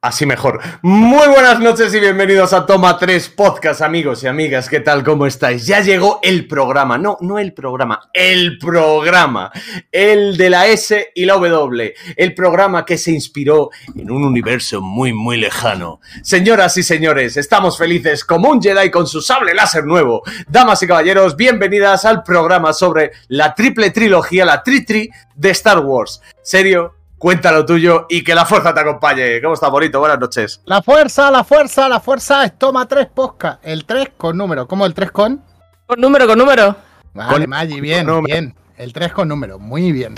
Así mejor. Muy buenas noches y bienvenidos a Toma 3 Podcast, amigos y amigas. ¿Qué tal? ¿Cómo estáis? Ya llegó el programa. No, no el programa. El programa. El de la S y la W. El programa que se inspiró en un universo muy, muy lejano. Señoras y señores, estamos felices como un Jedi con su sable láser nuevo. Damas y caballeros, bienvenidas al programa sobre la triple trilogía, la tri-tri de Star Wars. Serio, Cuéntalo tuyo y que la fuerza te acompañe. ¿Cómo está, bonito? Buenas noches. La fuerza, la fuerza, la fuerza es toma tres posca. El 3 con número. ¿Cómo el 3 con? Con número, con número. Vale, Con- Maggi, bien, con bien. El 3 con número, muy bien.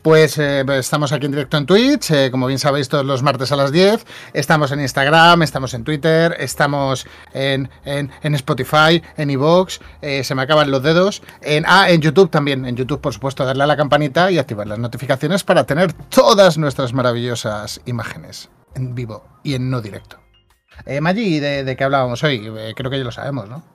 Pues eh, estamos aquí en directo en Twitch, eh, como bien sabéis, todos los martes a las 10. Estamos en Instagram, estamos en Twitter, estamos en, en, en Spotify, en iVoox, eh, se me acaban los dedos. En, ah, en YouTube también, en YouTube, por supuesto, darle a la campanita y activar las notificaciones para tener todas nuestras maravillosas imágenes en vivo y en no directo. Maggi, ¿de, de qué hablábamos hoy? Creo que ya lo sabemos, ¿no?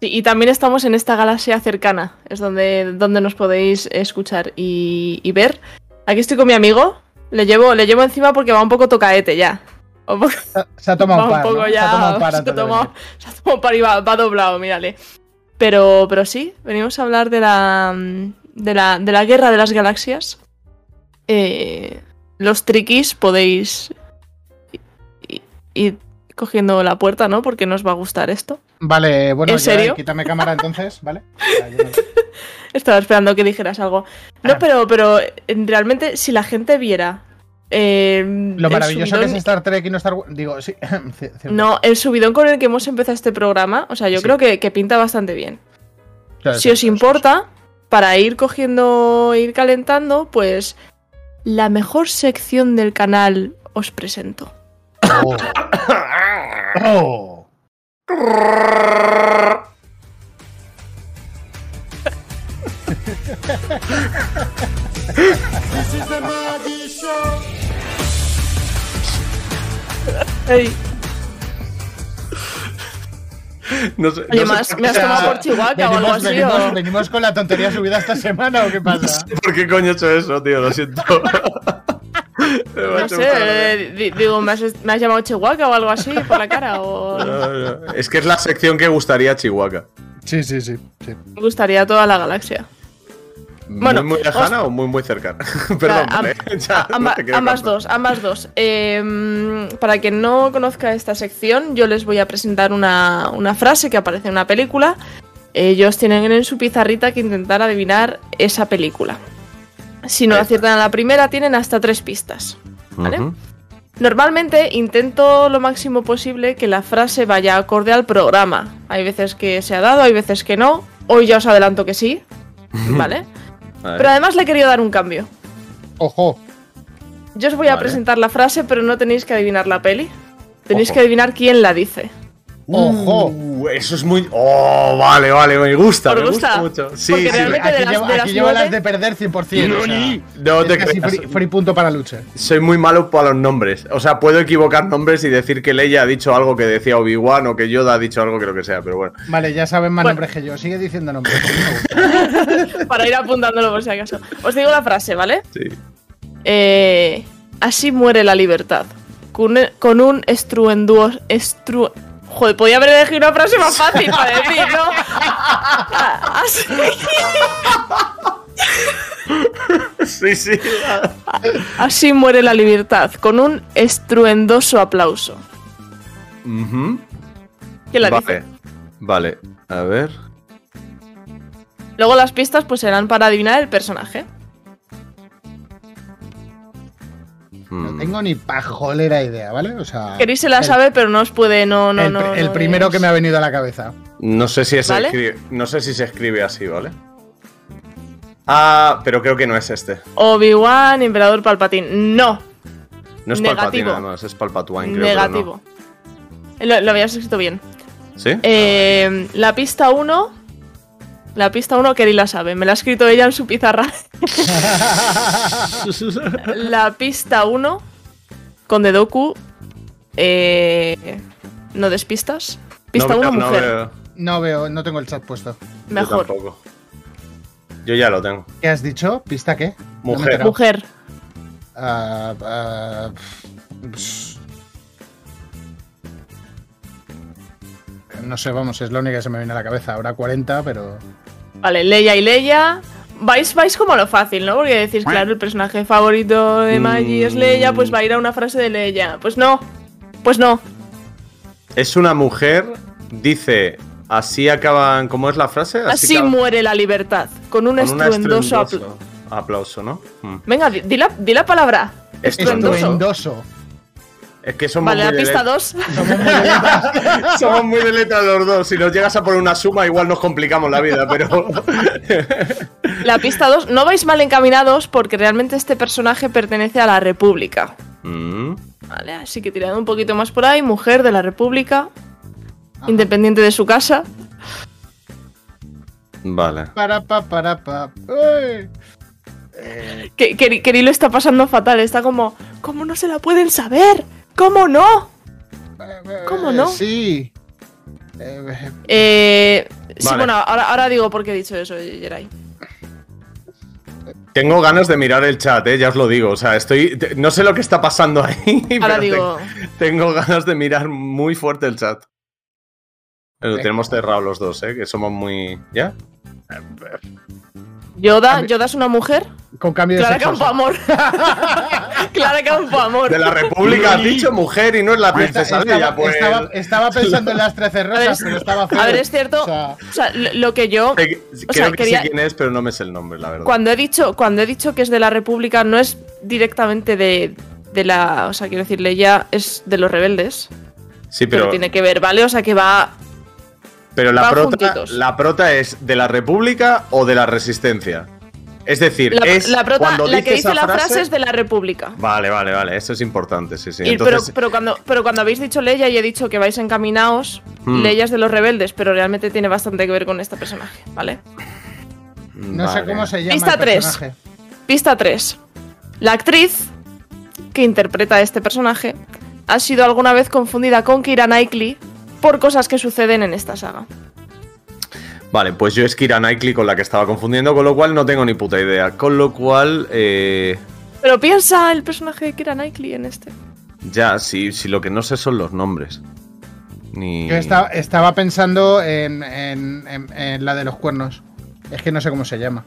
Sí, y también estamos en esta galaxia cercana, es donde, donde nos podéis escuchar y, y ver. Aquí estoy con mi amigo, le llevo, le llevo encima porque va un poco tocaete ya. Un poco, Se ha- Se ha tomado un par, un poco ¿no? ya. Se ha tomado un par se, ha antes de tomado, venir. se ha tomado un par y va, va doblado, mírale. Pero, pero sí, venimos a hablar de la, de la, de la guerra de las galaxias. Eh, los triquis podéis ir, ir cogiendo la puerta, ¿no? Porque nos va a gustar esto. Vale, bueno, ¿En ya, serio? quítame cámara entonces, ¿vale? Estaba esperando que dijeras algo. No, Ah. pero, pero realmente, si la gente viera. eh, Lo maravilloso que es Star Trek y no Star Wars. Digo, sí. No, el subidón con el que hemos empezado este programa, o sea, yo Sí. creo que, que pinta bastante bien. Claro, si sí, os sí, sí, importa, para ir cogiendo, ir calentando, pues la mejor sección del canal os presento. Oh. Oh. Ey, No sé, Oye, no sé más- me has tomado por Chihuahua o algo venimos, así, venimos, o- venimos con la tontería subida esta semana o qué pasa? ¿Por qué coño he hecho eso, tío? Lo siento. No sé, eh, di- digo, ¿me has, me has llamado Chihuahua o algo así por la cara? O... No, no. Es que es la sección que gustaría a Chihuahua. Sí, sí, sí. sí. Me gustaría toda la galaxia. Bueno, ¿Muy, muy lejana o muy, muy cercana? Perdón, am- vale. Ya, no Amba- te quiero ambas dos, ambas dos. Eh, para quien no conozca esta sección, yo les voy a presentar una, una frase que aparece en una película. Ellos tienen en su pizarrita que intentar adivinar esa película. Si no aciertan a la primera, tienen hasta tres pistas. ¿vale? Normalmente intento lo máximo posible que la frase vaya acorde al programa. Hay veces que se ha dado, hay veces que no. Hoy ya os adelanto que sí, ¿vale? Pero además le he querido dar un cambio. Ojo. Yo os voy a presentar la frase, pero no tenéis que adivinar la peli. Tenéis Ojo. que adivinar quién la dice. Ojo. Uh, eso es muy. Oh, vale, vale, me gusta. ¿Os Me gusta? gusta mucho. Sí, sí. realmente- Aquí, de las- llevo, de aquí las llevo las nueve- de perder 100%. o sea, No te casi creas. free, free punto para Luche. Soy muy malo para los nombres. O sea, puedo equivocar nombres y decir que Leia ha dicho algo que decía Obi-Wan o que Yoda ha dicho algo que lo que sea, pero bueno. Vale, ya saben más Bueno. nombres que yo. Sigue diciendo nombres. que me gusta. Para ir apuntándolo por si acaso. Os digo la frase, ¿vale? Sí. Eh, así muere la libertad. Con, con un estruenduoso. Estru... Joder, podía haber elegido una frase más fácil para decir, ¿no? Así, Sí, sí. así muere la libertad. Con un estruendoso aplauso. ¿Quién la Vale. dice? Vale. A ver. Luego las pistas pues serán para adivinar el personaje. No Hmm. tengo ni pajolera idea, ¿vale? O sea. Queréis se la el- sabe, pero no os puede, no, no, el, no. el no primero es- que me ha venido a la cabeza. No sé si escribe. No sé si se escribe así, ¿vale? Ah, pero creo que no es este. Obi-Wan, Emperador Palpatine. No, No es Negativo. Palpatine, además, es Palpatine, creo. pero negativo. Lo, lo habías escrito bien. no. ¿Sí? Eh, la pista 1. La pista 1 que ni la sabe, me la ha escrito ella en su pizarra. la pista 1 con Dedoku. Eh, no despistas. Pista 1 mujer. No veo, no tengo el chat puesto. Mejor. Yo, ya lo tengo. ¿Qué has dicho? ¿Pista qué? Mujer. No mujer. Ah, ah, no sé, vamos, es la única que se me viene a la cabeza. Ahora 40, pero. Vale, Leia y Leia. Vais, vais como lo fácil, ¿no? Porque decís, claro, el personaje favorito de Maggie es Leia, pues va a ir a una frase de Leia. Pues no. Pues no. Es una mujer, dice, así acaban, ¿cómo es la frase? Así, muere la libertad. Con un con un estruendoso apl- estruendoso aplauso, ¿no? Mm. Venga, di, di la, di la palabra. Estruendoso. Estruendoso. Es que somos Vale, muy la pista let- 2. Somos muy de letras. Somos muy de letra los dos. Si nos llegas a poner una suma, igual nos complicamos la vida, pero. La pista 2. No vais mal encaminados porque realmente este personaje pertenece a la República. Mm. Vale, así que tirando un poquito más por ahí, mujer de la República, independiente de su casa. Vale. Para, pa, para, pa. Uy. Que, que, que lo está pasando fatal, está como, ¿cómo no se la pueden saber? ¿Cómo no? ¿Cómo no? Sí. Eh, Eh, sí, Vale. bueno, ahora, ahora digo por qué he dicho eso, Jerai. Tengo ganas de mirar el chat, eh, ya os lo digo. O sea, estoy. te- No sé lo que está pasando ahí. Ahora pero digo, te- tengo ganas de mirar muy fuerte el chat. Lo tenemos cerrado los dos, eh, que somos muy. ¿Ya? Yoda, Yoda es una mujer. con cambio de Clara sexo. Campo Amor. Clara Campo Amor. De la República has dicho mujer y no es la Esta- princesa estaba, Leia, pues. estaba- estaba pensando en las 13 rosas, ver, pero estaba feo. A ver, es cierto. O sea, O sea, lo que yo. O Creo sea, que quería- sé quién es, pero no me sé el nombre, la verdad. Cuando he dicho, cuando he dicho que es de la República, no es directamente de, de la. O sea, quiero decir, Leia es de los rebeldes. sí, Pero, pero. tiene que ver, ¿vale? O sea que va. Pero la prota, juntitos. la prota es de la República o de la Resistencia. Es decir, La, es la prota, cuando la que dice la frase es de la República. Vale, vale, vale. Eso es importante, sí, sí. Y- Entonces, pero, pero, cuando, pero cuando habéis dicho Leia y he dicho que vais encaminados, Hmm. Leia es de los rebeldes, pero realmente tiene bastante que ver con este personaje, ¿vale? no sé cómo se llama Pista el tres. personaje. Pista 3. La actriz que interpreta a este personaje ha sido alguna vez confundida con Keira Knightley por cosas que suceden en esta saga. Vale, pues yo es Kira Knightley con la que estaba confundiendo, con lo cual no tengo ni puta idea. Con lo cual, eh, Pero piensa el personaje de Keira Knightley en este. ya, si, si lo que no sé son los nombres. Ni... Yo estaba, estaba pensando en, en- en- en la de los cuernos. Es que no sé cómo se llama.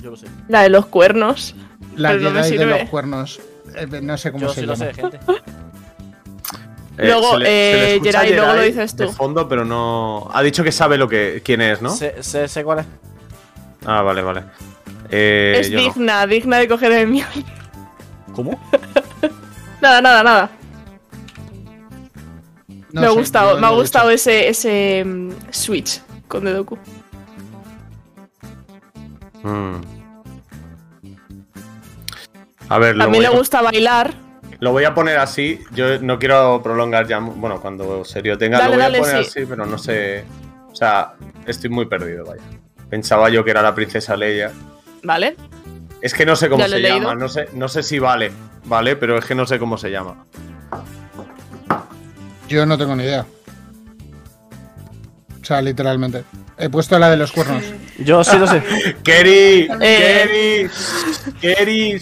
Yo lo sé. La de los cuernos. La no de los cuernos. Eh, no sé cómo Yo se sí lo llama. sé, gente. Luego, eh, escucha a Geray, luego lo dices tú. De fondo, pero no. Ha dicho que sabe lo que quién es, ¿no? Sé, sé, sé cuál es. Ah, vale, vale. Eh, es no. digna, digna de coger el mío. ¿Cómo? Nada, nada, nada. No me ha gustado, me no ha gustado ese, ese mm, switch con Dedoku. Mm. A ver, A mí le gusta bailar. Lo voy a poner así. Yo no quiero prolongar ya. Bueno, cuando serio tenga, Dale, lo voy dale, a poner sí. así, pero no sé. O sea, estoy muy perdido, vaya. Pensaba yo que era la princesa Leia. ¿Vale? Es que no sé cómo se llama. No sé, no sé si vale, ¿vale? Pero es que no sé cómo se llama. Yo no tengo ni idea. O sea, literalmente. He puesto la de los cuernos. Yo sí lo sé. ¡Keri! Eh. ¡Keri! ¡Keri!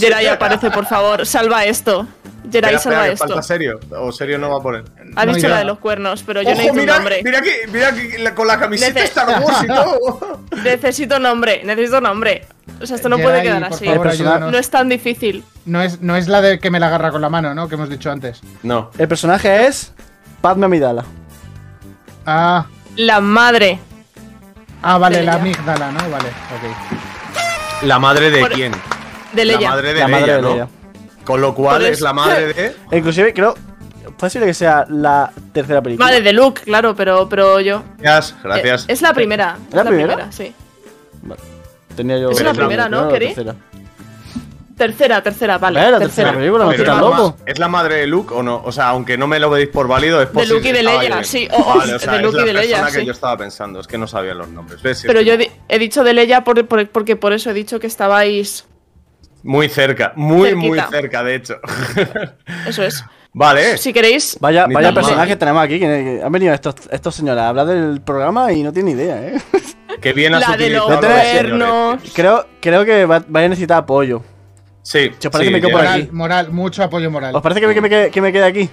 Jerai aparece, por favor. Salva esto. Jerai, salva espera, esto. falta serio. O serio no va a poner. Ha No, dicho ya. la de los cuernos, pero yo Ojo, necesito mira, un nombre. mira que, mira que la- con la camiseta Star Wars y todo. Necesito nombre, necesito nombre. O sea, esto no puede quedar así. favor. No es tan difícil. No es, no es la de que me la agarra con la mano, ¿no? Que hemos dicho antes. No. El personaje es Padme Amidala. Ah, La madre. ah vale, De la amígdala, ¿no? Vale, ok. ¿La madre de Por- quién? De Leia. La madre de La Leia, madre de ¿no? Leia. Con lo cual Por es eso- la madre de. Inclusive creo. Posible que sea la tercera película. Madre de Luke, claro, pero, pero yo. Gracias, Eh, gracias. Es la primera. es ¿La primera? sí. Tenía yo. Es la primera, ¿no, tercera. Tercera, tercera, vale. Tercera. tercera película, ¿me Pero estás es la loco? ma- ¿Es la madre de Luke o no? O sea, aunque no me lo veis por válido, es por De Luke y de Leia, sí, o- o Vale, o sea, de es Luke y la de Leia, persona que sí. yo estaba pensando, es que no sabía los nombres. ¿Ves? Pero Es yo he, di- he dicho de Leia por- por- porque por eso he dicho que estabais. Muy cerca, muy, muy cerca, de hecho. Eso es. vale. Si queréis. Vaya, vaya personaje que tenemos aquí. Que, han venido estos, estos señores a hablar del programa y no tienen idea, ¿eh? Que bien has La de los. Creo, creo que va, vais a necesitar apoyo. Sí, Si os parece, sí, me quedo por ya. aquí. Moral, mucho apoyo moral. ¿Os parece que me, que me, quede- que me quede aquí?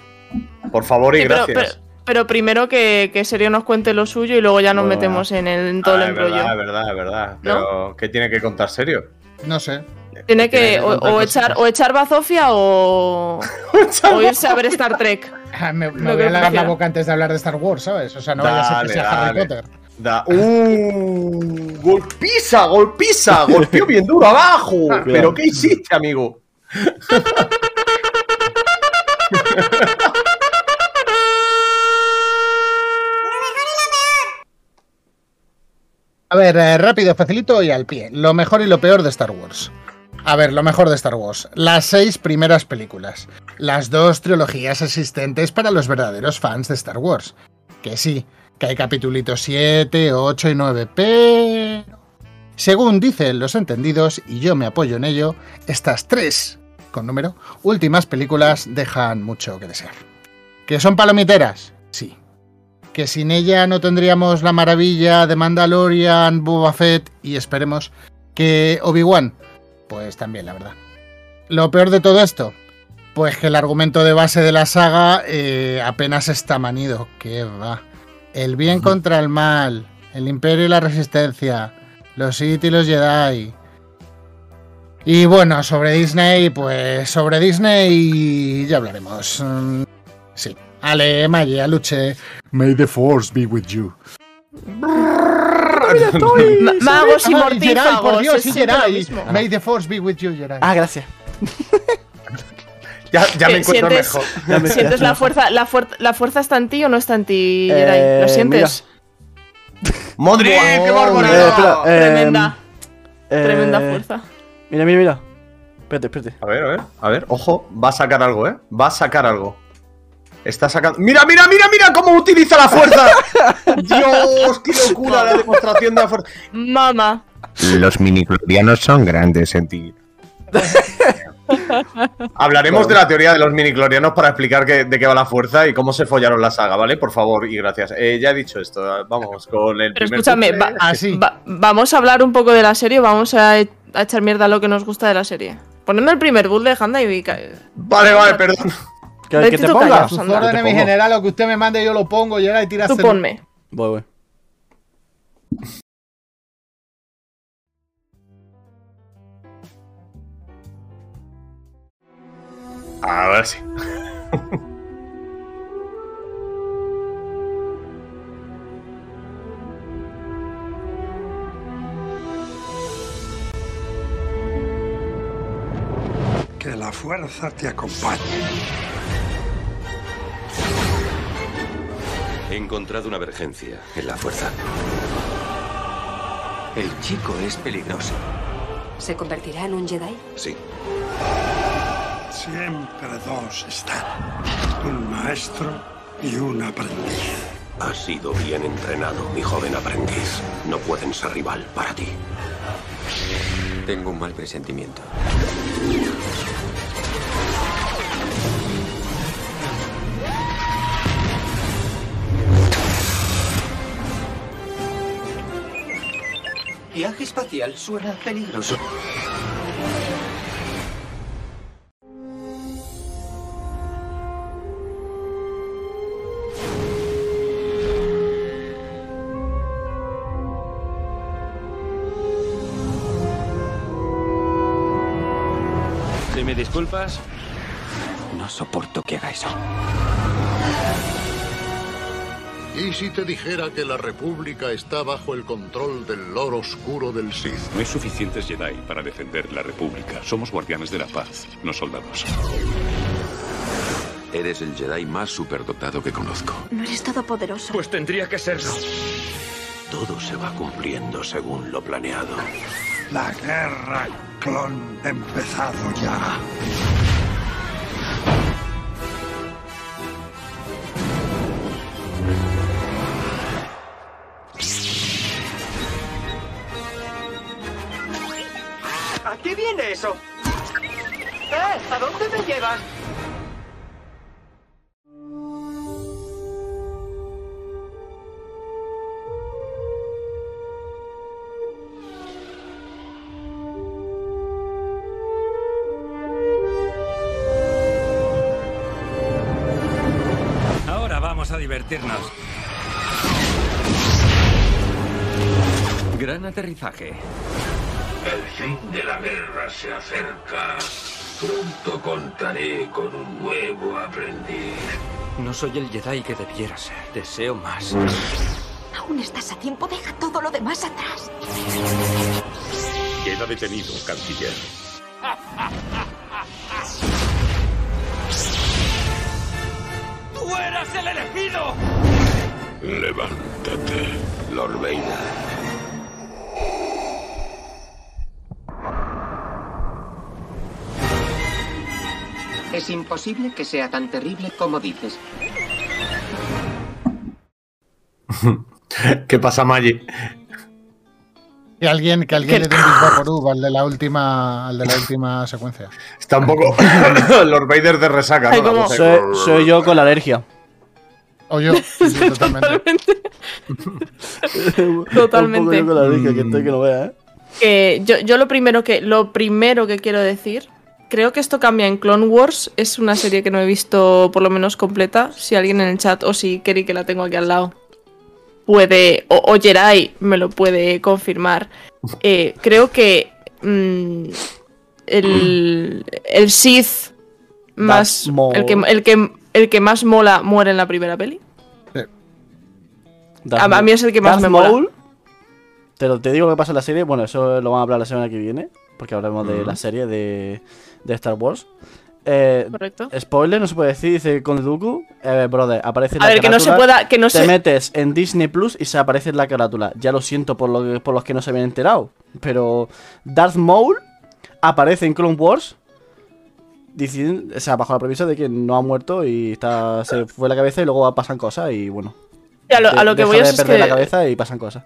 Por favor y Sí, gracias. pero- pero primero que, que Serio nos cuente lo suyo y luego ya nos Bueno, metemos en, el, en todo Ah, el es verdad, es embrollo. verdad, es verdad. ¿No? Pero, ¿qué tiene que contar serio? No sé. Tiene que o, echar, o echar bazofia o, o irse a ver Star Trek. Ah, Me, voy a lavar la boca antes de hablar de Star Wars, ¿sabes? O sea, no vaya a ser Dale, que sea Harry dale. Potter. Da. ¡Uh! ¡Golpiza, golpiza! Golpeó bien duro abajo. ¿Pero qué hiciste, amigo? A ver, eh, rápido, facilito y al pie. Lo mejor y lo peor de Star Wars. A ver, lo mejor de Star Wars. Las seis primeras películas. Las dos trilogías existentes para los verdaderos fans de Star Wars. Que sí, que hay capítulos 7, 8 y 9, pero... Según dicen los entendidos, y yo me apoyo en ello, estas tres, con número, últimas películas dejan mucho que desear. ¿Que son palomiteras? Sí. ¿Que sin ella no tendríamos la maravilla de Mandalorian, Boba Fett y esperemos que Obi-Wan? Pues también, la verdad. Lo peor de todo esto, pues que el argumento de base de la saga eh, apenas está manido. Que va. El bien contra el mal, el imperio y la resistencia, los Sith y los Jedi. Y bueno, sobre Disney, pues sobre Disney ya hablaremos. Mm, sí. Ale, Maya, Luche. May the Force be with you. Ma- magos y Ay, Geray, mortífagos. por Dios, sí. May the Force be with you, Geray. Ah, gracias. Ya, ya me Eh, encuentro ¿Sientes, mejor. Ya me- ¿sientes ya- la fuerza, la, fuer- la fuerza está en ti o no está en ti, Eh, Geray? ¿Lo sientes? ¡Modric, qué barbaridad! Eh, espera, eh, Tremenda, eh, tremenda fuerza. Mira, mira, mira. Espérate, espérate. A ver, a ver, a ver, ojo, va a sacar algo, ¿eh? Va a sacar algo. Está sacando. ¡Mira, mira, mira, mira cómo utiliza la fuerza! ¡Dios, qué locura la demostración de la fuerza! Mama. Los miniclorianos son grandes en ti. Hablaremos de la teoría de los miniclorianos para explicar qué- de qué va la fuerza y cómo se follaron la saga, ¿vale? Por favor y gracias. Eh, ya he dicho esto, vamos con el Pero primer escúchame, puzzle. va- Ah, sí. Va- vamos a hablar un poco de la serie, vamos a, e- a echar mierda a lo que nos gusta de la serie. Ponedme el primer bull de Handa y Vale, vale, perdón. ¿Que, que te tú ponga? Sus órdenes, mi general, lo que usted me mande, yo lo pongo, Geray, tiras tú ponme. Voy, voy. A ver si. Que la fuerza te acompañe. He encontrado una emergencia en la fuerza. El chico es peligroso. ¿Se convertirá en un Jedi? Sí. Siempre dos están. Un maestro y un aprendiz. Has sido bien entrenado, mi joven aprendiz. No pueden ser rival para ti. Tengo un mal presentimiento. Viaje espacial suena peligroso. Disculpas, No soporto que haga eso. ¿Y si te dijera que la República está bajo el control del Lord Oscuro del Sith? No hay suficientes Jedi para defender la República. Somos guardianes de la paz, no soldados. Eres el Jedi más superdotado que conozco. No eres todopoderoso. pues tendría que serlo. Todo se va cumpliendo según lo planeado. La guerra clon empezado ya. ¿A qué viene eso? ¿Eh? ¿A dónde me llevas? Gran aterrizaje. El fin de la guerra se acerca. Pronto contaré con un nuevo aprendiz. No soy el Jedi que debiera ser. Deseo más. Aún estás a tiempo, deja todo lo demás atrás. Queda detenido, canciller. ¡Tú eras el elegido! Levántate, Lord Vader. Es imposible que sea tan terrible como dices. ¿Qué pasa, Maggi? Que alguien, que alguien le dé un Vaporub al de la última, al de la última secuencia. Está un poco Lord Vader de resaca, ¿no? Soy, soy yo con la alergia. O yo, sí, totalmente. Totalmente. Un poco yo con la alergia, que estoy que no vea, ¿eh? Que yo, yo lo primero que lo primero que quiero decir, creo que esto cambia en Clone Wars. Es una serie que no he visto por lo menos completa. Si alguien en el chat o si Kerry que la tengo aquí al lado puede o, o Jerai me lo puede confirmar. Eh, creo que mm, el, el Sith más el que, el que el que más mola muere en la primera peli. A- a mí es el que más Darth me mola. Maul, Te, lo, te digo que pasa en la serie. Bueno, eso lo vamos a hablar la semana que viene. Porque hablaremos de Mm. la serie de, de Star Wars. Eh, Correcto. spoiler, no se puede decir, dice Conde Dooku. Eh, brother, aparece en A la ver, que no se pueda que no Te se metes en Disney Plus y se aparece en la carátula. Ya lo siento por, lo que- por los que no se habían enterado. Pero Darth Maul aparece en Clone Wars. Diciendo, o sea, bajo la premisa de que no ha muerto y está, se fue la cabeza y luego pasan cosas y bueno. a lo, a lo que voy de es, perder la que cabeza y pasan cosas.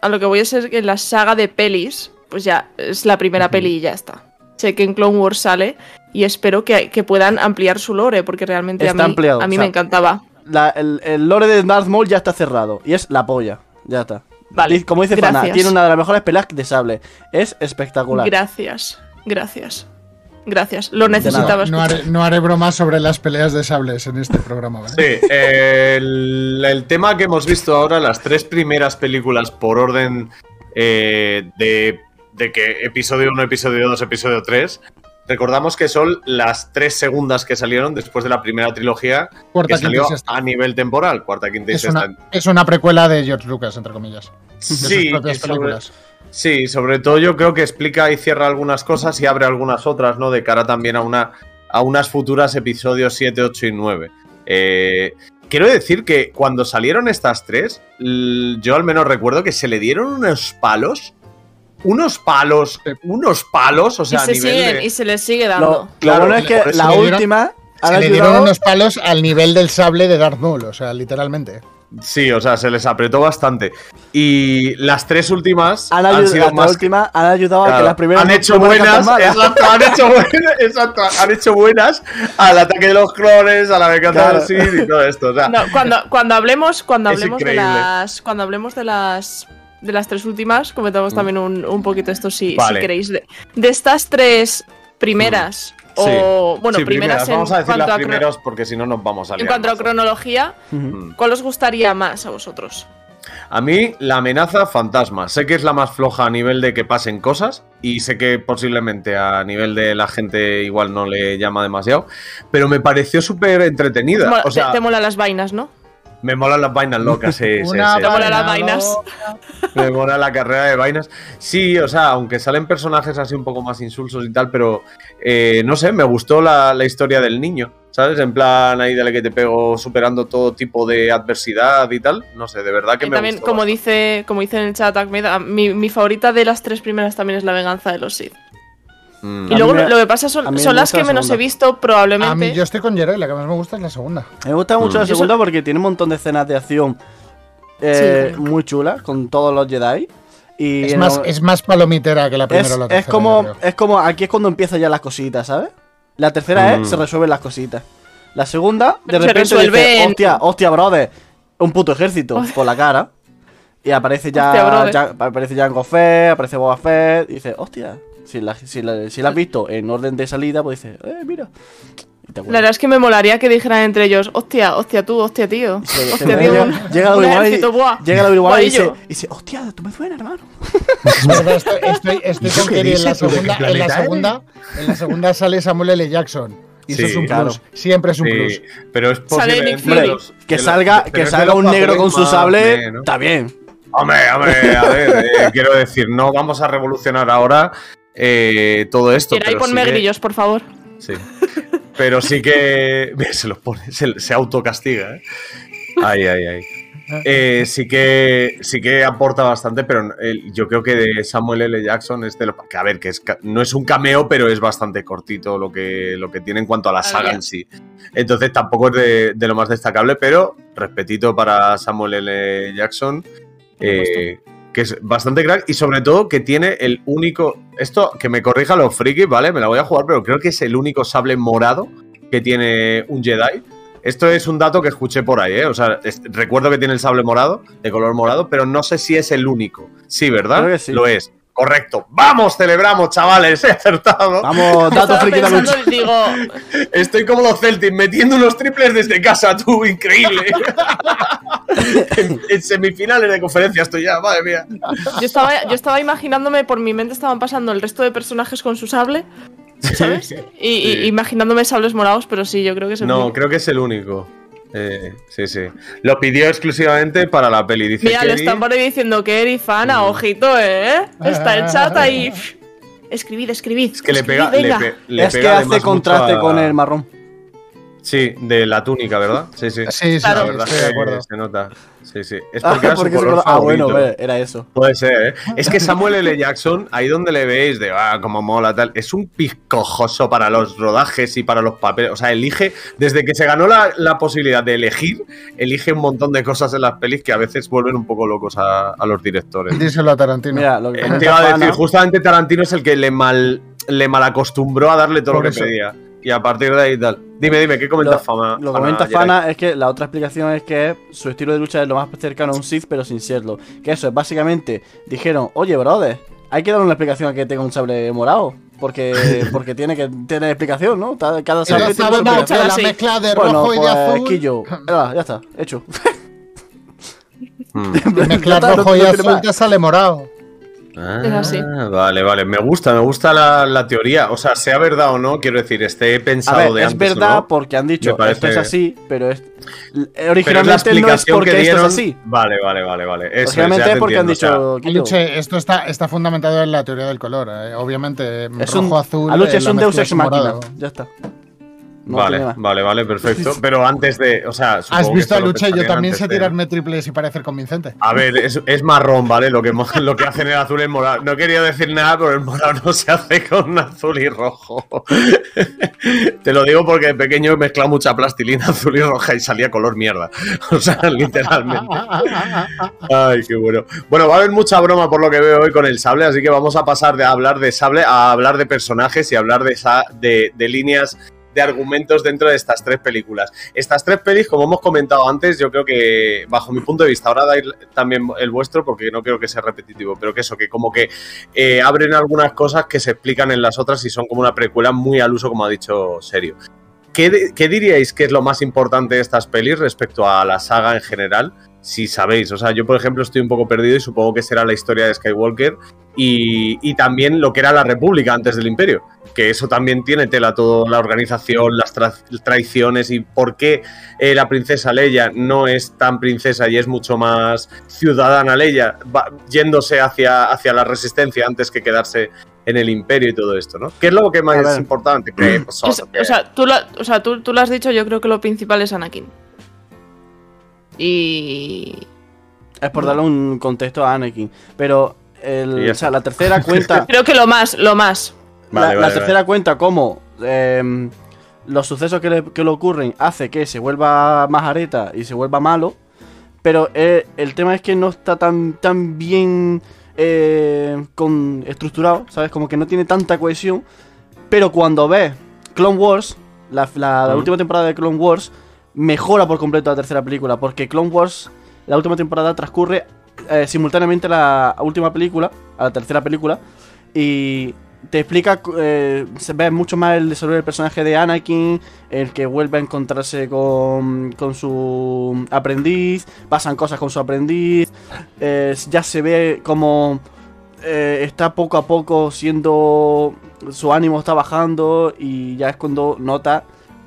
a lo que voy a ser que en la saga de pelis, pues ya es la primera peli y ya está. Sé que en Clone Wars sale y espero que, que puedan ampliar su lore, porque realmente a mí, ampliado, a mí o sea, me encantaba. La- el, el lore de Darth Maul ya está cerrado y es la polla. Ya está. Vale, Como dice Fana, tiene una de las mejores peleas de sable. Es espectacular. Gracias, gracias, gracias. Lo No, necesitaba no haré, no haré bromas sobre las peleas de sables en este programa, ¿vale? Sí, eh, el, el tema que hemos visto ahora, las tres primeras películas por orden eh, de, de que episodio 1, episodio 2, episodio 3, recordamos que son las tres segundas que salieron después de la primera trilogía Cuarta, que salió a nivel temporal, cuarta, quinta y Es sexta. una, es una precuela de George Lucas, entre comillas. De sus Sí, sobre-. Sí, sobre todo yo creo que explica y cierra algunas cosas y abre algunas otras, ¿no? De cara también a, una, a unas futuras episodios 7, 8 y 9. Eh, quiero decir que cuando salieron estas tres, yo al menos recuerdo que se le dieron unos palos. Unos palos, unos palos, o sea, y, se a nivel siguen, de- y se les sigue dando. lo Claro, bueno es que la dieron- última Se le dieron ayudado. unos palos al nivel del sable de Darth Maul, o sea, literalmente. Sí, o sea, se les apretó bastante. Y las tres últimas Han, sido la más última han ayudado a que las primeras han hecho buenas, exacto, han hecho buenas, exacto, han hecho buenas al ataque de los clones, a la venganza del Claro. Sith y todo esto. O sea, No, cuando, cuando hablemos, cuando hablemos de las. Cuando hablemos de las. De las tres últimas, comentamos también un, un poquito esto si, queréis. De, de estas tres primeras, o bueno, sí, primeras, en Vamos a decir cuanto las a primeras porque si no nos vamos a en liar. cuanto a cronología, Mm. ¿cuál os gustaría más a vosotros? A mí, la amenaza fantasma. Sé que es la más floja a nivel de que pasen cosas. Y sé que posiblemente a nivel de la gente igual no le llama demasiado. Pero me pareció súper entretenida. Mola- O sea, te, molan las vainas, ¿no? Me molan las vainas locas, sí, sí, Una sí. Te molan las vaina vainas. Me mola la carrera de vainas. Sí, o sea, aunque salen personajes así un poco más insulsos y tal, pero eh, no sé, me gustó la, la historia del niño, ¿sabes? En plan ahí de que te pego superando todo tipo de adversidad y tal. No sé, de verdad que Y me también, gustó. como bastante. dice, como dice en el chat mi, mi favorita de las tres primeras también es la venganza de los Sith. Mm. Y luego me- lo que pasa son, las que la menos he visto, probablemente. A mí yo estoy con Jerry, la que más me gusta es la segunda. Me gusta mucho Mm. la Yo segunda porque tiene un montón de escenas de acción eh, Sí. muy chulas con todos los Jedi. Y Es más, es más palomitera que la primera es, o la es tercera. como, yo creo. es como aquí es cuando empiezan ya las cositas, ¿sabes? La tercera Mm. es se resuelven las cositas. La segunda, de se repente resuelven- dice, hostia, hostia, brother, un puto ejército por la cara. Y aparece Hostia, ya, brother. ya aparece Jango Fett, aparece Boba Fett, y dice, hostia, si la, si la, si la has visto en orden de salida, pues dice, eh, mira. La verdad es que me molaría que dijeran entre ellos, hostia, hostia tú, hostia tío. Hostia tío. llega, un- llega un la Obi-Wan y, ejército, buah, llega y dice, guaillo. y dice, hostia, tú me suena, hermano. Es verdad, estoy, estoy, estoy ¿Eso con Kerry en la dices segunda. En la segunda, en la segunda sale Samuel L. Jackson. Y eso es un claro. plus. Siempre es un Sí, plus. pero es Sale posible. Los- Que salga, que salga un negro con su sable, está bien. Hombre, hombre, a ver, eh, quiero decir, no vamos a revolucionar ahora eh, todo esto. Pero ponme sí que- grillos, por favor. Sí. Pero sí que. Se los pone, se, se autocastiga, ¿eh? Ay, ay, ay. Eh, sí que sí que aporta bastante, pero el- yo creo que de Samuel L. Jackson es de lo que a ver, que es, no es un cameo, pero es bastante cortito lo que, lo que tiene en cuanto a la saga en sí. Entonces tampoco es de, de lo más destacable, pero respetito para Samuel L. Jackson, eh, que es bastante crack y sobre todo que tiene el único, esto que me corrija los frikis, ¿vale? Me la voy a jugar, pero creo que es el único sable morado que tiene un Jedi. Esto es un dato que escuché por ahí, ¿eh? O sea, es- recuerdo que tiene el sable morado, de color morado, pero no sé si es el único. Sí, ¿verdad? Creo que sí. Lo es. Correcto. ¡Vamos, celebramos, chavales! He acertado. Vamos, dato friki de lucha. digo, Estoy como los Celtics, metiendo unos triples desde casa, tú, increíble. en, en semifinales de conferencia estoy ya, madre mía. yo estaba, yo estaba imaginándome, por mi mente estaban pasando el resto de personajes con su sable, ¿sabes? Y, imaginándome sables morados, pero sí, yo creo que es el No, único. creo que es el único. Eh, sí, sí. Lo pidió exclusivamente para la peli. Dice Mira, le están por ahí diciendo que Eri Fana, ojito, ¿eh? Está el chat ahí. Escribid, escribid. Es que le pega, le, venga. pe- le Es que hace contraste a- con el marrón. Sí, de la túnica, ¿verdad? Sí, sí. Sí, sí, La sí, verdad estoy es de que acuerdo. se nota. Sí, sí. Es Ah, porque era su porque color ah, bueno, ve, era eso. Puede ser, ¿eh? Es que Samuel L. Jackson, ahí donde le veis de, ah, como mola, tal, es un piscojoso para los rodajes y para los papeles. O sea, elige, desde que se ganó la, la posibilidad de elegir, elige un montón de cosas en las pelis que a veces vuelven un poco locos a, a los directores. Díselo a Tarantino. Mira, lo que Eh, Te iba a decir, justamente Tarantino es el que le mal le malacostumbró a darle todo Por lo que eso. pedía. Y a partir de ahí tal. Dime, dime, ¿qué comentas, Lo, Fama? lo que Fana comenta? Fana es que la otra explicación es que su estilo de lucha es lo más cercano a un Sith, pero sin serlo. Que eso es básicamente, dijeron, oye, brother, hay que darle una explicación a que tenga un sable morado. Porque, porque tiene que tener explicación, ¿no? Cada sable tiene que explicación. la mezcla de Bueno, rojo y de pues, azul. Quillo. Ah, ya está, hecho. Mm. de mezclar rojo y azul te sale morado. Es así. Ah, Vale, vale. Me gusta, me gusta la, la teoría. O sea, sea verdad o no, quiero decir, esté A pensado ver, de es antes. o verdad no. porque han dicho parece- esto es así, pero es. Pero es la Originalmente no es porque que esto dieron. es así. Vale, vale, vale, vale. Eso es, Originalmente es porque han entiendo, o dicho. Quillo, Aluche, esto está, está fundamentado en la teoría del color. eh. Obviamente, es rojo, un, azul. Aluche eh, es un Deus Ex es morado. Ya está. No vale, vale, vale, perfecto. Pero antes de. O sea, ¿Has supongo que visto a lo Luche? Yo también sé de- tirarme triples y parecer convincente. A ver, es, es marrón, ¿vale? Lo que, lo que hace en el azul es morado. No quería decir nada, pero el morado no se hace con azul y rojo. Te lo digo porque de pequeño he mezclado mucha plastilina azul y roja y salía color mierda. O sea, literalmente. Ay, qué bueno. Bueno, va a haber mucha broma por lo que veo hoy con el sable, así que vamos a pasar de hablar de sable a hablar de personajes y hablar de, esa, de, de líneas de argumentos dentro de estas tres películas. Estas tres pelis, como hemos comentado antes, yo creo que, bajo mi punto de vista, ahora dais también el vuestro, porque no quiero que sea repetitivo, pero que eso, que como que eh, abren algunas cosas que se explican en las otras y son como una precuela muy al uso, como ha dicho Serio. ¿Qué, qué diríais que es lo más importante de estas pelis respecto a la saga en general? Si sabéis, o sea, yo por ejemplo estoy un poco perdido y supongo que será la historia de Skywalker y, y también lo que era la República antes del Imperio, que eso también tiene tela toda la organización, las tra- traiciones y por qué eh, la princesa Leia no es tan princesa y es mucho más ciudadana Leia, va- yéndose hacia, hacia la resistencia antes que quedarse en el Imperio y todo esto, ¿no? ¿Qué es lo que más es importante? Que, pues, Es- o sea, tú lo, o sea, tú, tú lo has dicho, yo creo que lo principal es Anakin. Y. Es por darle un contexto a Anakin. Pero el- Y ya o sea, la tercera cuenta. Creo que lo más, lo más. Vale, la, la vale, tercera cuenta como em, los sucesos que le, que le ocurren hace que se vuelva más areta y se vuelva malo. Pero eh, el tema es que no está tan, tan bien eh, con, estructurado, ¿sabes? Como que no tiene tanta cohesión. Pero cuando ves Clone Wars, la, la- la Mm. última temporada de Clone Wars, mejora por completo la tercera película. Porque Clone Wars, la última temporada, transcurre eh, simultáneamente a la última película, a la tercera película. Y te explica, eh, se ve mucho más el desarrollo del personaje de Anakin, el que vuelve a encontrarse con, con su aprendiz, pasan cosas con su aprendiz, eh, ya se ve como está poco a poco siendo, su ánimo está bajando y ya es cuando nota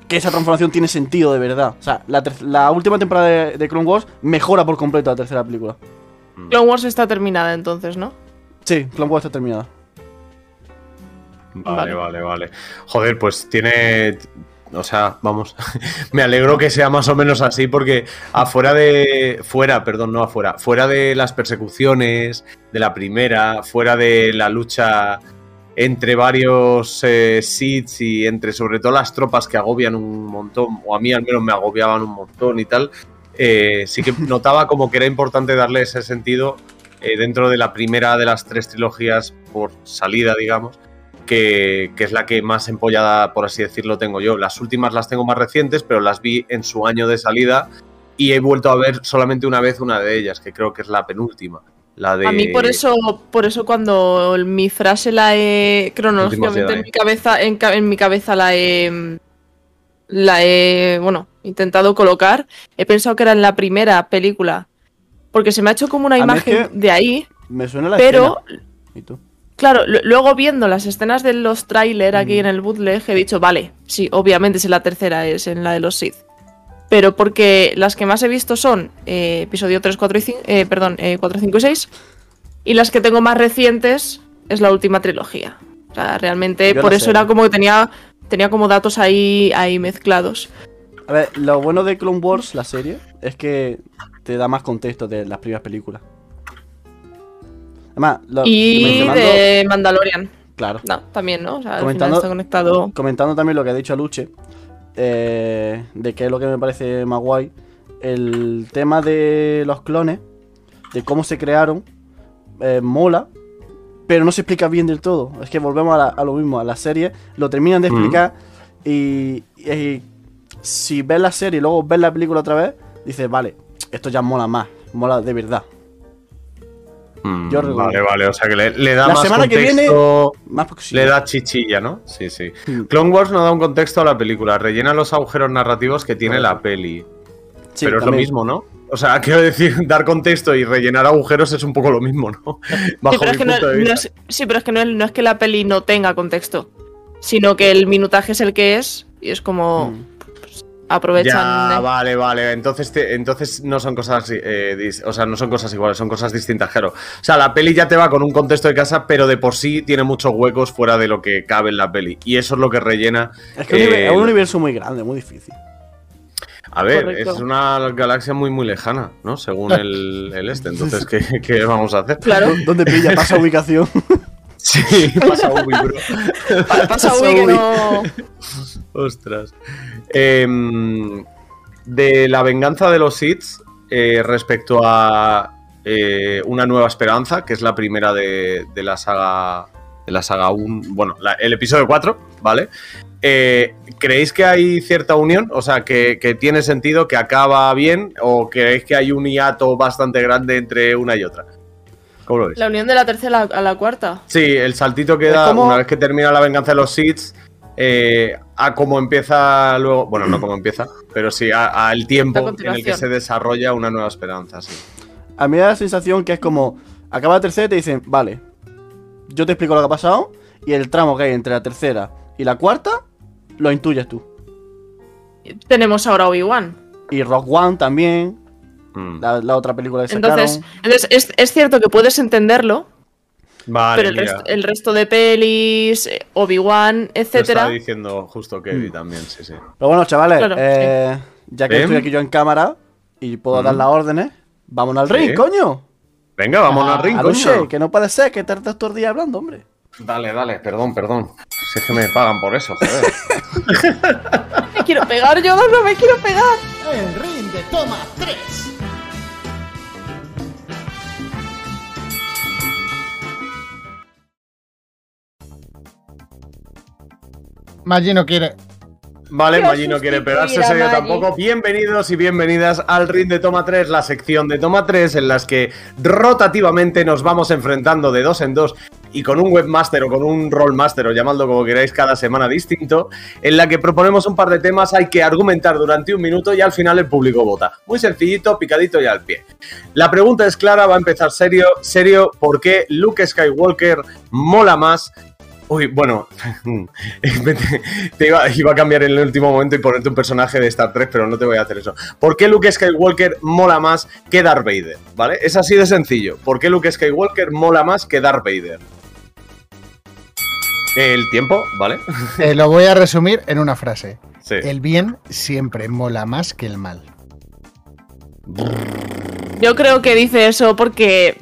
que esa transformación tiene sentido de verdad. O sea, la, la última temporada de, de Clone Wars mejora por completo la tercera película. Clone Wars está terminada entonces, ¿no? Sí, Clone Wars está terminada. Vale, vale, vale. Joder, pues tiene. O sea, vamos. Me alegro que sea más o menos así, porque afuera de. Fuera, perdón, no afuera. Fuera de las persecuciones, de la primera, fuera de la lucha entre varios eh, Sith y entre sobre todo las tropas que agobian un montón, o a mí al menos me agobiaban un montón y tal, eh, sí que notaba como que era importante darle ese sentido eh, dentro de la primera de las tres trilogías por salida, digamos, que, que es la que más empollada, por así decirlo, tengo yo. Las últimas las tengo más recientes, pero las vi en su año de salida y he vuelto a ver solamente una vez una de ellas, que creo que es la penúltima. La de... A mí por eso, por eso cuando mi frase la he cronológicamente en mi cabeza, en, mi cabeza la he la he bueno intentado colocar, he pensado que era en la primera película, porque se me ha hecho como una A mí es imagen que de ahí, Me suena la pero escena. ¿Y tú? claro, lu- luego viendo las escenas de los trailers aquí Mm. en el bootleg he dicho vale, sí, obviamente es en la tercera, es en la de los Sith. Pero porque las que más he visto son eh, episodio 3, 4 y 5, eh, perdón, eh, 4, 5 y 6. Y las que tengo más recientes es la última trilogía. O sea, realmente Yo por eso sé. era como que tenía, tenía como datos ahí, ahí mezclados. A ver, lo bueno de Clone Wars, la serie, es que te da más contexto de las primeras películas. Además, lo, y mencionando- de Mandalorian. Claro. No, también, ¿no? O sea, al final Comentando- está conectado. Comentando también lo que ha dicho Luche, eh, de qué es lo que me parece más guay, el tema de los clones, de cómo se crearon, eh, mola, pero no se explica bien del todo. Es que volvemos a, la- a lo mismo, a la serie, lo terminan de Ujú. explicar y, y si ves la serie y luego ves la película otra vez, dices, vale, esto ya mola más, mola de verdad. Mm, Yo recuerdo. vale, vale, o sea que le, le da La más semana que viene, más le da chichilla, ¿no? Sí, sí. Mm. Clone Wars no da un contexto a la película, rellena los agujeros narrativos que tiene la peli. Sí, pero es lo mismo, ¿no? O sea, quiero decir, dar contexto y rellenar agujeros es un poco lo mismo, ¿no? Bajo Sí, pero es que no, es, sí, pero es que no es, no es que la peli no tenga contexto, sino que el minutaje es el que es y es como pues, aprovechan. Ya, eh. vale, vale. Entonces, te- entonces no son cosas, eh, dis- o sea, no son cosas iguales, son cosas distintas, claro. O sea, la peli ya te va con un contexto de casa, pero de por sí tiene muchos huecos fuera de lo que cabe en la peli. Y eso es lo que rellena. Es que es un eh, es un universo muy grande, muy difícil. A ver, Correcto. es una galaxia muy, muy lejana, ¿no? Según el, el este. Entonces, ¿qué, qué vamos a hacer? Claro. ¿Dónde pilla? Pasa ubicación. Sí, pasa Ubi, bro. Pa- Pasa Ubi que no. Ostras. Em, de la venganza de los Sith eh, respecto a eh, Una Nueva Esperanza, que es la primera de, de la saga. De la saga 1. Bueno, la- el episodio 4, ¿vale? Eh, ¿Creéis que hay cierta unión? O sea, que, que tiene sentido, que acaba bien, o creéis que hay un hiato bastante grande entre una y otra? ¿Cómo lo veis? La unión de la tercera a la cuarta. Sí, el saltito que da como- una vez que termina la venganza de los Sith eh, a cómo empieza luego, bueno, no cómo empieza, pero sí a- al tiempo en el que se desarrolla una nueva esperanza, sí. A mí me da la sensación que es como. Acaba la tercera y te dicen, vale, yo te explico lo que ha pasado. Y el tramo que hay entre la tercera y la cuarta, lo intuyes tú. Tenemos ahora Obi-Wan. Y Rock One también, Mm. la, la otra película que sacaron. Entonces, entonces es, es cierto que puedes entenderlo, Vale, pero el mira, resto, el resto de pelis, eh, Obi-Wan, lo estaba etcétera. diciendo justo Kevin también, sí, sí. Pero bueno, chavales, Claro, eh, ya que ¿Ven? estoy aquí yo en cámara y puedo Mm. dar las órdenes, vámonos al Sí. ring, coño. Venga, vamos Ah, al ring, Aluche, coño. que no puede ser que tardes todo el día hablando, hombre. Dale, dale, perdón, perdón. Si es que me pagan por eso, joder. Me quiero pegar, yo no me quiero pegar. El ring de toma 3. Maggi no quiere. Vale, Maggi no quiere pegarse, Maggi. tampoco. Bienvenidos y bienvenidas al Ring de Toma 3, la sección de Toma 3 en las que rotativamente nos vamos enfrentando de dos en dos y con un webmaster o con un rollmaster o llamadlo como queráis cada semana distinto, en la que proponemos un par de temas, hay que argumentar durante un minuto y al final el público vota. Muy sencillito, picadito y al pie. La pregunta es clara, va a empezar serio, serio, ¿por qué Luke Skywalker mola más Uy, bueno, te iba, iba a cambiar en el último momento y ponerte un personaje de Star Trek, pero no te voy a hacer eso. ¿Por qué Luke Skywalker mola más que Darth Vader? ¿Vale? Es así de sencillo. ¿Por qué Luke Skywalker mola más que Darth Vader? El tiempo, ¿vale? Eh, lo voy a resumir en una frase. Sí. El bien siempre mola más que el mal. Yo creo que dice eso porque.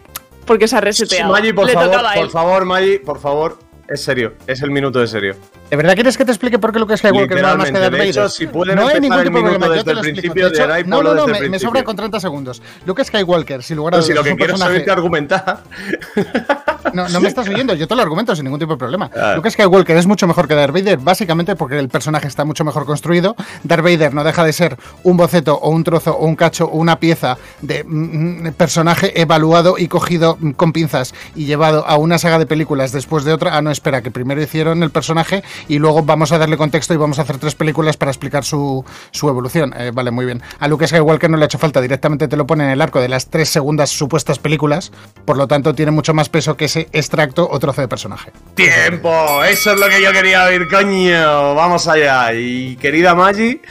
Porque se ha reseteado. Maggi, por Le favor, por favor, Maggi, por favor. Es serio, es el minuto de serio. ¿De verdad quieres que te explique por qué Luke Skywalker mola más que Darth de Vader? hecho, si pueden no hay ningún tipo de problema. yo te lo explico. De hecho, Jedi, no, no, no, me, me sobran con 30 segundos. Luke Skywalker, sin lugar a Pero si dudas, lo es que quiero es personaje... oírte argumentar. No, no me estás oyendo, yo te lo argumento sin ningún tipo de problema. Ah. Luke Skywalker es mucho mejor que Darth Vader, básicamente porque el personaje está mucho mejor construido. Darth Vader no deja de ser un boceto o un trozo o un cacho o una pieza de mm, mm, personaje evaluado y cogido mm, con pinzas y llevado a una saga de películas después de otra. Ah, no, espera, que primero hicieron el personaje y luego vamos a darle contexto y vamos a hacer tres películas para explicar su, su evolución. Eh, vale, muy bien. A Luke Skywalker no le ha hecho falta, directamente te lo pone en el arco de las tres segundas supuestas películas, por lo tanto tiene mucho más peso que ese extracto o trozo de personaje. ¡Tiempo! Eso es lo que yo quería oír, coño. Vamos allá. Y querida Maggi,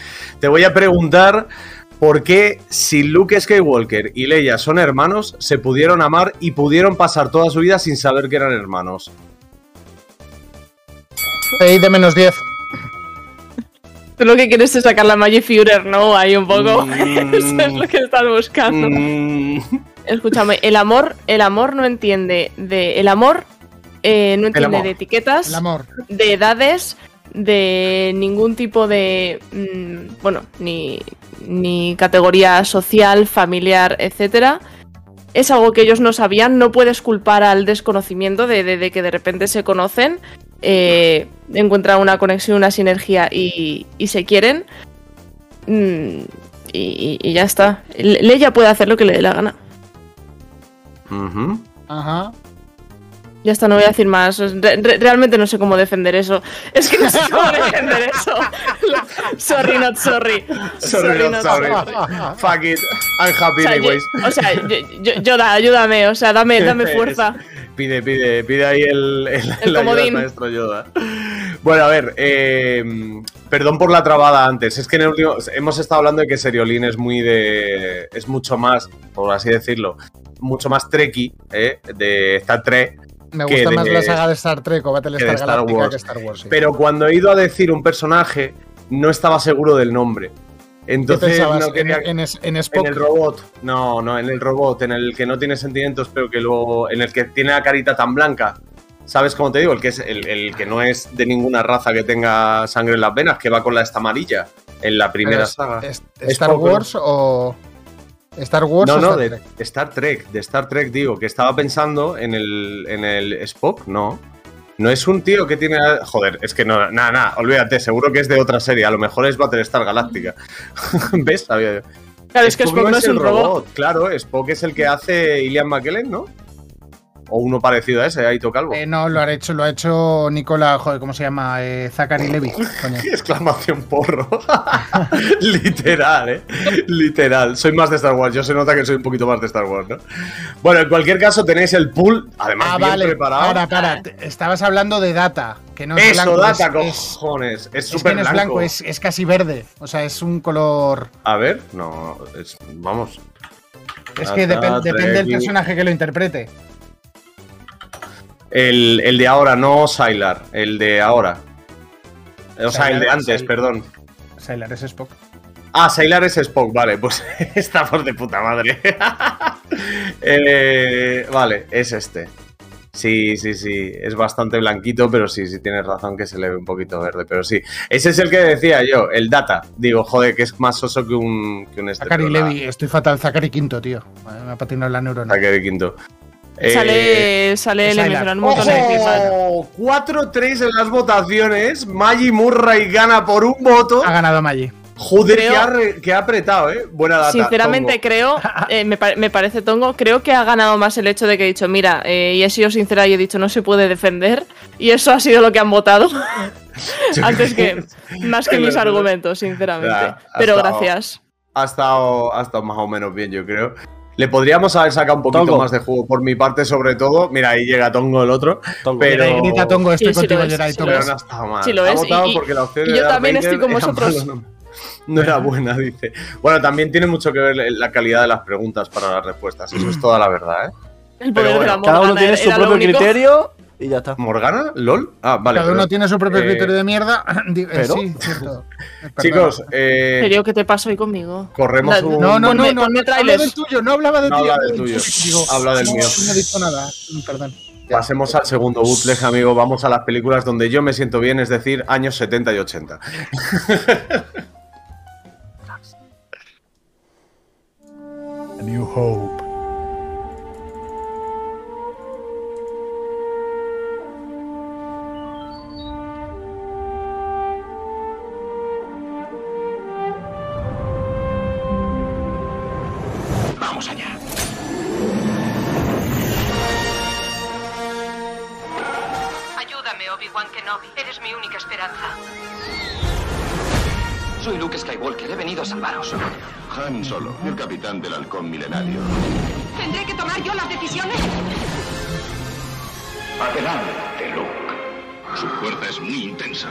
te voy a preguntar por qué si Luke Skywalker y Leia son hermanos, se pudieron amar y pudieron pasar toda su vida sin saber que eran hermanos. Ey, de menos 10. Tú lo que quieres es sacar la Magic Führer, ¿no? Ahí un poco. Mm. Eso es lo que estás buscando. Mm, Escúchame, el amor, el amor no entiende de. El amor eh, no entiende amor. de etiquetas, El amor. de edades, de ningún tipo de. mm, bueno, ni, ni categoría social, familiar, etcétera. Es algo que ellos no sabían, no puedes culpar al desconocimiento de, de- de que de repente se conocen, eh, encuentran una conexión, una sinergia y, y se quieren. Mm, y, ya está. Le- Leia puede hacer lo que le dé la gana. Ajá. Ya está, no voy a decir más. Re- re- realmente no sé cómo defender eso. Es que no sé cómo defender eso. sorry, not sorry. Sorry, not sorry. Fuck it. I'm happy O sea, anyways. yo- o sea, yo- yo- Yoda, ayúdame. O sea, dame, dame fuerza. Pide, pide, pide ahí el, el, El la ayuda maestro Yoda. Bueno, a ver, eh, perdón por la trabada antes. Es que en el último hemos estado hablando de que Seriolín es muy de. es mucho más, por así decirlo, mucho más trekky, ¿eh? De Star Trek. Me que gusta más de- la saga de Star Trek o Battlestar Star Wars. que Star Wars. sí. Pero cuando he ido a decir un personaje, no estaba seguro del nombre. ¿Qué Entonces pensabas? no quería. ¿En, en, en el robot. No, no, en el robot, en el que no tiene sentimientos, pero que luego. En el que tiene la carita tan blanca. ¿Sabes cómo te digo? El que es el, el que no es de ninguna raza que tenga sangre en las venas, que va con la esta amarilla en la primera es- saga. es- Es ¿Star poco, Wars o. ¿Star Wars No, o no, Star de Trek? Star Trek, de Star Trek, digo, que estaba pensando en el, en el Spock, no. No es un tío que tiene. Joder, es que no, nada, nada, olvídate, seguro que es de otra serie, a lo mejor es Battlestar Galactica. ¿Ves? Claro, es que Spock no es el un robot. Claro, Spock es el que hace Ilian McKellen, ¿no? O uno parecido a ese, Aito Calvo. Eh, no, lo ha hecho, lo ha hecho Nicola, joder, ¿cómo se llama? Eh, Zachary Levi. coño. Exclamación porro. Literal, ¿eh? Literal. Soy más de Star Wars. Yo se nota que soy un poquito más de Star Wars, ¿no? Bueno, en cualquier caso tenéis el pool, además Ah, bien vale. preparado. Para, para. te- Estabas hablando de data, que no es Eso, blanco. data, es, es- cojones. Es es que súper no es blanco. blanco, es, es casi verde. O sea, es un color. A ver, no, es- vamos. Es que depende del personaje que lo interprete. El, el de ahora, no Sylar, el de ahora. O sea, el de antes, Sylar. perdón. Sylar es Spock. Ah, Sylar es Spock, vale, pues estamos de puta madre. Eh, vale, es este. Sí, sí, sí, es bastante blanquito, pero sí, sí tienes razón que se le ve un poquito verde, pero sí. Ese es el que decía yo, el Data. Digo, joder, que es más soso que un, que un este. Zachary Levi, estoy fatal. Zachary Quinto, tío. Me ha patinado la neurona. Zachary Quinto. Eh, sale, sale, le Psylocke. mencionan un montón de ¡Ojo! 4-3 en las votaciones. Maggie Murray gana por un voto. Ha ganado Maggi. Joder, Creo- que, ha re- que ha apretado, ¿eh? Buena data. Sinceramente Tongo. creo, eh, me, pa- me parece tongo, creo que ha ganado más el hecho de que he dicho, mira, eh, y he sido sincera y he dicho no se puede defender, y eso ha sido lo que han votado, antes que, más que mis argumentos, sinceramente. Pero estado- gracias. Ha estado, ha estado más o menos bien, yo creo. Le podríamos haber sacado un poquito Tongo. más de juego por mi parte, sobre todo. Mira, ahí llega Tongo el otro. Tongo. Pero, grita, Tongo, estoy Sí, contigo, sí pero no estado mal. Sí lo ha es, votado y- porque la opción y de yo también Vader estoy con era vosotros. malo, no, no era buena, dice. Bueno, también tiene mucho que ver la calidad de las preguntas para las respuestas. Eso es toda la verdad, ¿eh? El poder Pero de la Cada uno tiene su propio único. criterio y ya está. ¿Morgana? ¿LOL? Ah, vale. Cada uno perdón. tiene su propio Eh, criterio de mierda. Eh, pero- sí, cierto. Eh. Chicos, eh, Serio, ¿qué te pasó hoy conmigo? corremos un. No, no, Ponme- no, no. ponme Habla del tuyo, no hablaba de No ti. habla del tuyo. Digo, Habla del no, mío. No he dicho nada. Perdón. Pasemos al segundo bootleg, amigo. Vamos a las películas donde yo me siento bien, es decir, años 70 y 80. A New Hope. Eres mi única esperanza. Soy Luke Skywalker. He venido a salvaros. Han Solo, el capitán del halcón milenario. ¿Tendré que tomar yo las decisiones? Adelante, Luke. Su fuerza es muy intensa.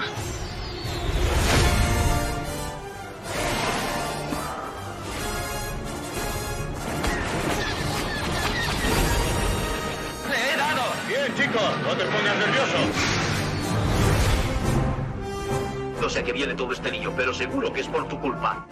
¡Le he dado! Bien, chicos, no te pongas nervioso. No sé a qué viene todo este lío, pero seguro que es por tu culpa.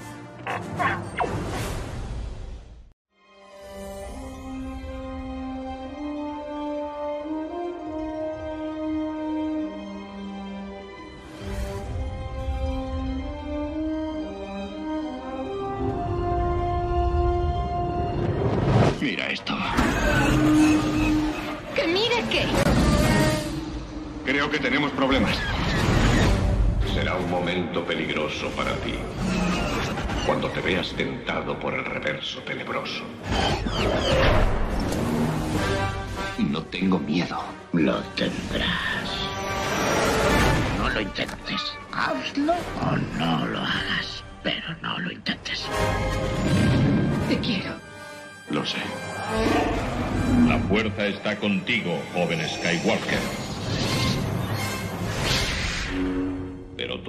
Mira esto. ¿Que mire qué? Creo que tenemos problemas. Momento peligroso para ti. Cuando te veas tentado por el reverso tenebroso. No tengo miedo. Lo tendrás. No lo intentes. Hazlo o no lo hagas. Pero no lo intentes. Te quiero. Lo sé. La fuerza está contigo, joven Skywalker.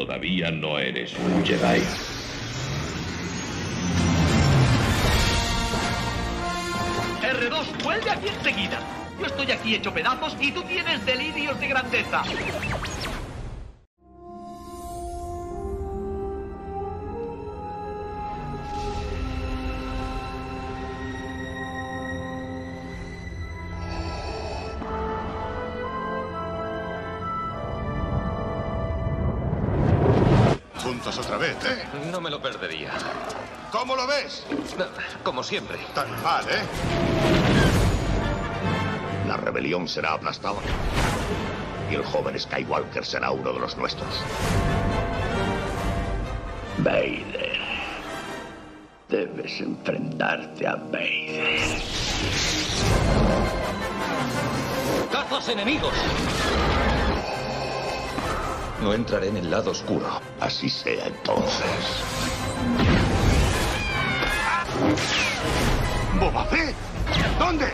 Todavía no eres un Jedi. R2, vuelve aquí enseguida. Yo estoy aquí hecho pedazos y tú tienes delirios de grandeza. Siempre. Tan mal, ¿eh? La rebelión será aplastada. Y el joven Skywalker será uno de los nuestros. Vader. Debes enfrentarte a Vader. ¡Cazas enemigos! No entraré en el lado oscuro. Así sea entonces. ¿Boba Fett? ¿Dónde?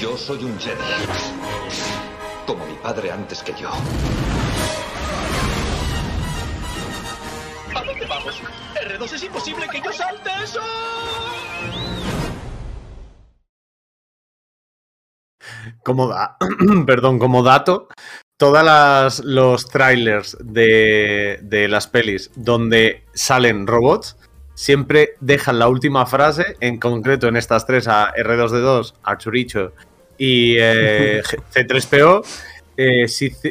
Yo soy un Jedi. Como mi padre antes que yo. ¿A dónde vamos? R2, es imposible que yo salte eso. Como da- perdón, como dato, todos los trailers de, de las pelis donde salen robots siempre dejan la última frase, en concreto en estas tres, a R2D2, a Churicho y eh, G- C3PO, eh,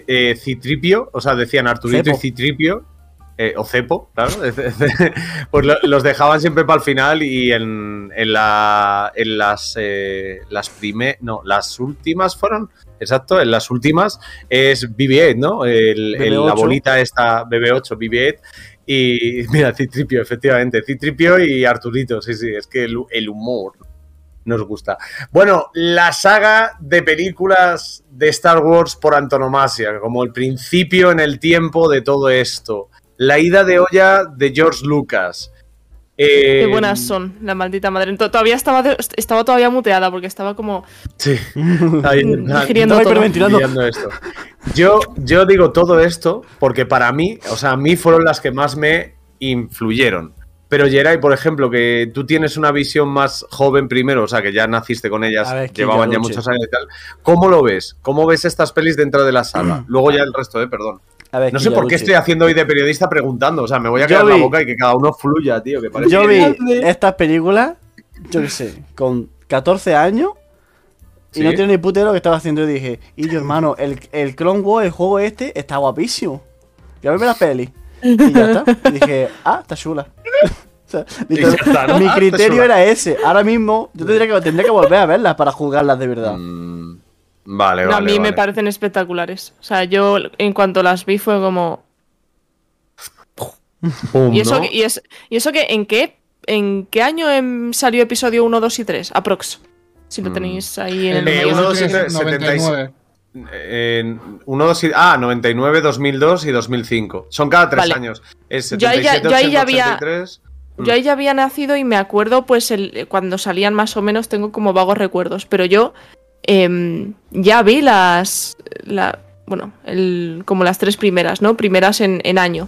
eh, Citripio, o sea, decían Arturito Cepo. y Citripio, eh, o cepo, claro, pues lo- los dejaban siempre para el final y en, en, la, en las, eh, las prime- no, las últimas fueron, exacto, en las últimas es BB-8, ¿no? El- el- la BB-8. bolita esta BB-8, BB-8 y mira, Citripio, efectivamente, Citripio y Arturito, sí, sí, es que el, el humor nos gusta. Bueno, la saga de películas de Star Wars por antonomasia, como el principio en el tiempo de todo esto. La ida de olla de George Lucas. Eh, Qué buenas son, la maldita madre. To- Todavía estaba, de- estaba todavía muteada porque estaba como Sí. Digiriendo todo. esto. Yo, yo digo todo esto porque para mí, o sea, a mí fueron las que más me influyeron. Pero Jerai, por ejemplo, que tú tienes una visión más joven primero, o sea, que ya naciste con ellas, ver, llevaban ya ya muchos años y tal. ¿Cómo lo ves? ¿Cómo ves estas pelis dentro de la sala? Luego ya el resto, eh, perdón. A ver, No sé por qué estoy haciendo hoy de periodista preguntando, o sea, me voy a quedar la boca y que cada uno fluya, tío, que parece Yo vi estas películas, yo qué sé, con 14 años y ¿Sí? no tenía ni putero lo que estaba haciendo. Y dije, y yo, hermano, el, el Clone Wars, el juego este, está guapísimo. Ya me la peli. Y ya está. Y dije, ah, está chula. O sea, literal- ya está, ¿no? Mi Ah, criterio era ese. Ahora mismo, yo tendría que, tendría que volver a verlas para jugarlas de verdad. Mm, Vale, No, vale. a mí me parecen espectaculares. O sea, yo en cuanto las vi fue como. Pum, ¿Y eso, y, es- ¿Y eso que en qué? ¿En qué año em, salió episodio 1, 2 y 3? Aprox. Si lo Mm. tenéis ahí en el. Eh, dos, Es siete, 99. En uno, dos, y- ah, 99, 2002 y 2005. Son cada tres Vale. años. Es Yo ahí ya- 77, yo ahí ya 80, había- 83. Yo ahí ya había nacido y me acuerdo, pues, el, cuando salían más o menos, tengo como vagos recuerdos. Pero yo em, ya vi las. La, bueno, el, como las tres primeras, ¿no? Primeras en, en año.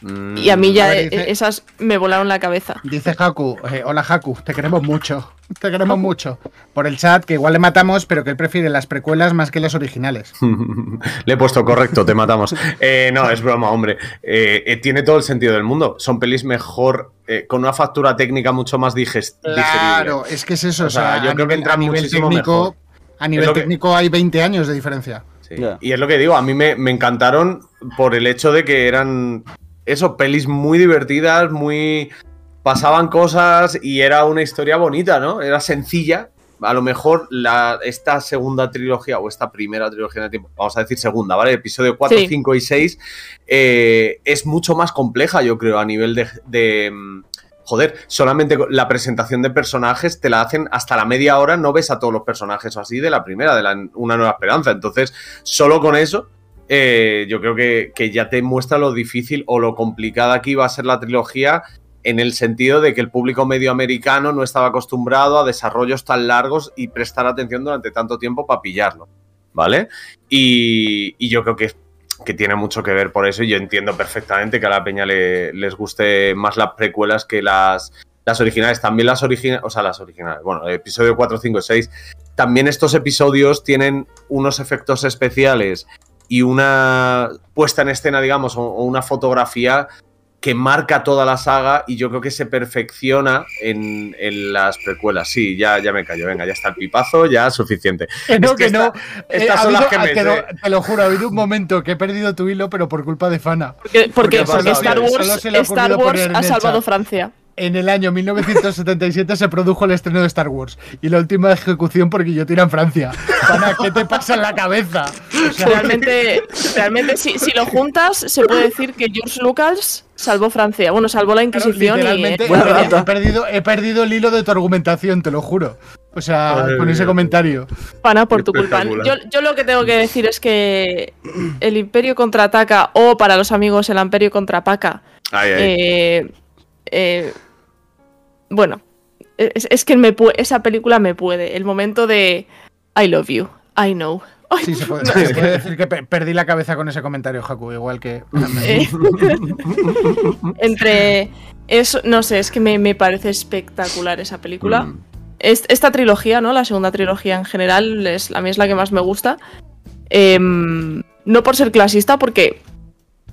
Mm, Y a mí ya A ver, dice- esas me volaron la cabeza. Dice Haku, eh, hola Haku, te queremos mucho. Te queremos mucho. Por el chat, que igual le matamos, pero que él prefiere las precuelas más que las originales. Le he puesto correcto, te matamos. Eh, no, es broma, hombre. Eh, eh, tiene todo el sentido del mundo. Son pelis mejor, eh, con una factura técnica mucho más diges- digerible. Claro, es que es eso. O O sea, yo creo que entra a nivel muchísimo técnico, mejor. A nivel que- técnico hay 20 años de diferencia. Sí. Y es lo que digo, a mí me, me encantaron por el hecho de que eran, eso, pelis muy divertidas, muy... Pasaban cosas y era una historia bonita, ¿no? Era sencilla. A lo mejor la, esta segunda trilogía o esta primera trilogía de tiempo, vamos a decir segunda, ¿vale? Episodio 4, Sí. 5 y 6 eh, es mucho más compleja, yo creo, a nivel de, de, mm, Joder, solamente la presentación de personajes te la hacen hasta la media hora, no ves a todos los personajes o así de la primera, de la Una Nueva Esperanza. Entonces, solo con eso, eh, yo creo que, que ya te muestra lo difícil o lo complicada que iba a ser la trilogía en el sentido de que el público medio americano no estaba acostumbrado a desarrollos tan largos y prestar atención durante tanto tiempo para pillarlo. ¿Vale? Y, y yo creo que, que tiene mucho que ver por eso y yo entiendo perfectamente que a la peña le- les guste más las precuelas que las, las originales. También las originales, o sea, las originales, bueno, episodio 4, 5 y 6. También estos episodios tienen unos efectos especiales y una puesta en escena, digamos, o, o una fotografía que marca toda la saga y yo creo que se perfecciona en, en las precuelas. Sí, ya, ya me callo, venga, ya está el pipazo, ya suficiente. Que no, Es que que no. esta- Eh, estas ha son las que me no, sé. te lo juro, ha habido un momento que he perdido tu hilo, pero por culpa de Fana. Porque, Star Wars, Star Wars ha salvado. Francia. En el año 1977 se produjo el estreno de Star Wars y la última ejecución por guillotina en Francia. Fana, ¿qué te pasa en la cabeza? O sea, Realmente, realmente si, si lo juntas, se puede decir que George Lucas salvó Francia. Bueno, salvó la claro, Inquisición y. eh, Buena he, perdido, he perdido el hilo de tu argumentación, te lo juro. O sea, con ese comentario. Pana por tu culpa. Yo, yo lo que tengo que decir es que el Imperio contraataca, o para los amigos, el Imperio contrapaca. Ay, ay. eh, eh, bueno, es, es que me esa película me puede. El momento de I love you, I know. Ay, Sí, se puede, se puede decir que pe- perdí la cabeza con ese comentario, Haku, igual que. eh, entre eso, no sé, es que me, me parece espectacular esa película. Mm. Es- esta trilogía, ¿no? La segunda trilogía en general, es, a mí es la que más me gusta. Em, no por ser clasista, porque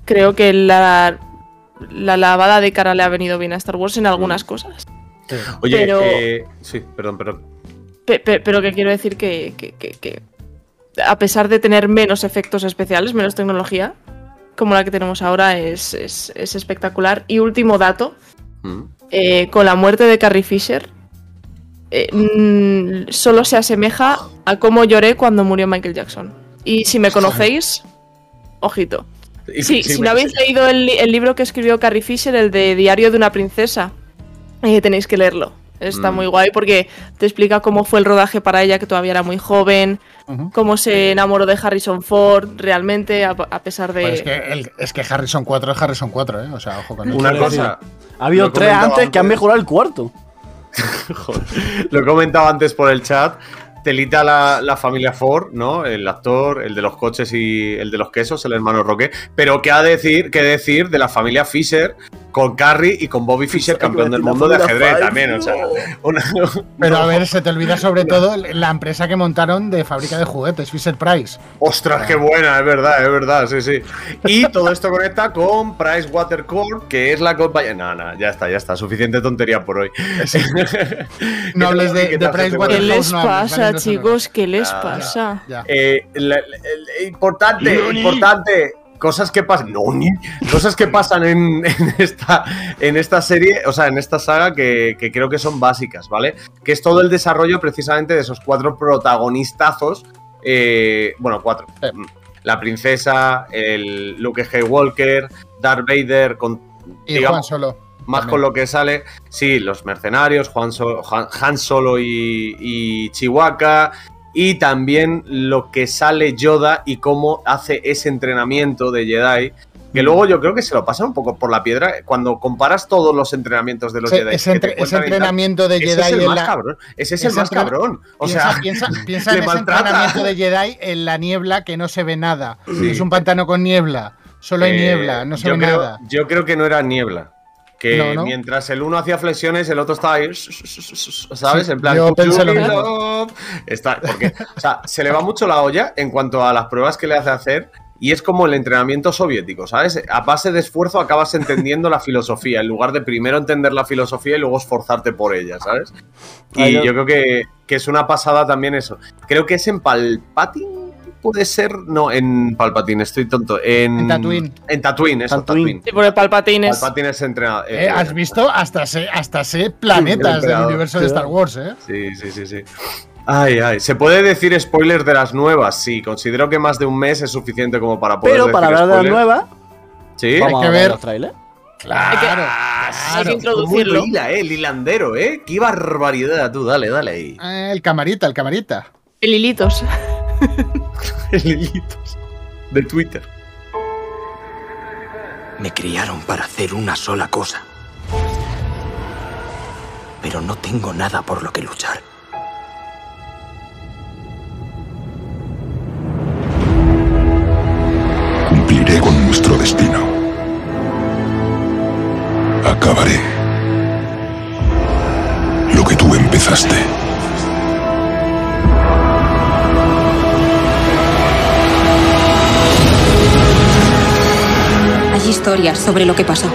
creo que la, la lavada de cara le ha venido bien a Star Wars en algunas cosas. Oye, pero- eh, sí, perdón, perdón. Pe- pe- pero que quiero decir que, que- que- que a pesar de tener menos efectos especiales, menos tecnología, como la que tenemos ahora es, es- es espectacular. Y último dato, Mm. eh, con la muerte de Carrie Fisher, eh, mm, solo se asemeja a cómo lloré cuando murió Michael Jackson. Y si me conocéis, ojito. Sí, sí, si no habéis leído el libro que escribió Carrie Fisher, el de Diario de una princesa, eh, tenéis que leerlo. Está Mm. muy guay porque te explica cómo fue el rodaje para ella, que todavía era muy joven, cómo se enamoró de Harrison Ford realmente, a, a pesar de... Pues es, que el- es que Harrison 4 es Harrison 4, ¿eh? O sea, ojo con eso. Una cosa. Ha habido tres antes que han mejorado el cuarto. Joder, Lo he comentado antes por el chat. Telita la, la familia Ford, ¿no? El actor, el de los coches y el de los quesos, el hermano Roque. Pero ¿qué ha decir, qué decir de la familia Fisher con Carrie y con Bobby Fisher, campeón del mundo de ajedrez también? O sea, una- Pero no. a ver, se te olvida sobre todo la empresa que montaron de fábrica de juguetes, Fisher Price. Ostras, qué buena, es verdad, es verdad, sí, sí. Y todo esto conecta con Price que es la compañía. No, no, ya está, ya está, suficiente tontería por hoy. No hables de- ¿Qué de Price? ¿Qué les pasa, vale, no chicos? ¿Qué les ya. pasa? Ya. Eh, la- la- el- importante, importante. Cosas que pasan. No, ni. Cosas que pasan en, en esta, en esta serie, o sea, en esta saga que, que creo que son básicas, ¿vale? Que es todo el desarrollo precisamente de esos cuatro protagonistazos. eh, bueno, cuatro. Sí. La princesa, el Luke Skywalker, Darth Vader, con. Y digamos, Juan Solo. más también. con lo que sale, sí, los mercenarios, Juan Han, Han Solo y, y Chihuahua. Y también lo que sale Yoda y cómo hace ese entrenamiento de Jedi. Que luego yo creo que se lo pasa un poco por la piedra. Cuando comparas todos los entrenamientos de los Sí, Jedi. ese, entre- ese entrenamiento de ese Jedi es el en más la. cabrón. Ese es el ese más cabrón. O piensa, sea, piensa, piensa en ese entrenamiento de Jedi en la niebla que no se ve nada. Sí. Es un pantano con niebla. Solo hay Eh, niebla, no se ve creo, nada. Yo creo que no era niebla. Que No, ¿no? mientras el uno hacía flexiones, el otro estaba ahí, ¿sabes? En plan, yo pensé lo "Cook mismo". love". Está, porque, o sea, se le va mucho la olla en cuanto a las pruebas que le hace hacer. Y es como el entrenamiento soviético, ¿sabes? A base de esfuerzo acabas entendiendo la filosofía, en lugar de primero entender la filosofía y luego esforzarte por ella, ¿sabes? Y yo creo que, que es una pasada también eso. Creo que es en Palpatine, puede ser. No, en Palpatine, estoy tonto. En, En Tatooine. En Tatooine, eso, Tatooine. Tatooine. Sí, porque Palpatine es... Palpatine es entrenador. Eh, ¿Has visto? Hasta sé, hasta sé planetas del universo de Star Wars, ¿eh? Sí, sí, sí, sí. Ay, ay. ¿Se puede decir spoilers de las nuevas? Sí, considero que más de un mes es suficiente como para poder Pero para hablar de la nueva, Sí. vamos que a ver ver. los trailers. Hay que, hay que introducirlo. Muy eh, el hilandero, eh. Qué barbaridad, tú, dale, dale ahí. Eh, El camarita, el camarita. El hilitos. El hilitos de Twitter. Me criaron para hacer una sola cosa. Pero no tengo nada por lo que luchar. Cumpliré con nuestro destino. Acabaré lo que tú empezaste. Sobre lo que pasó.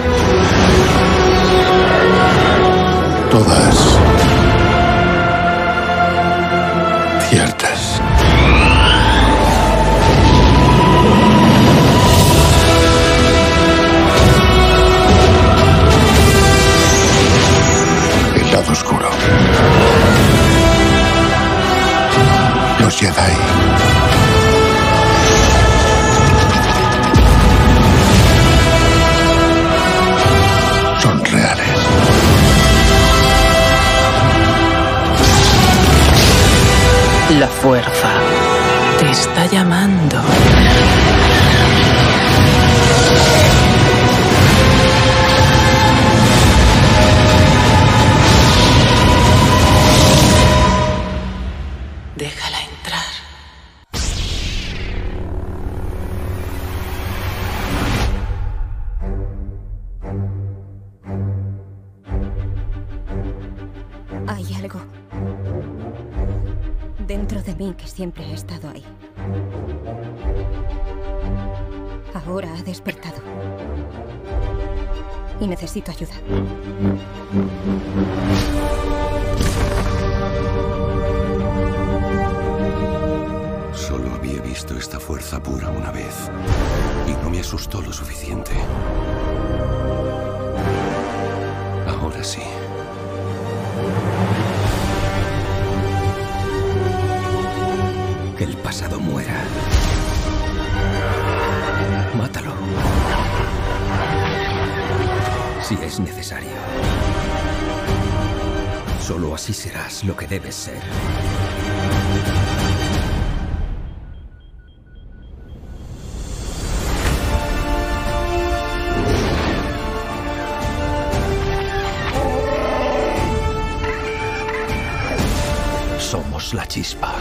Somos la chispa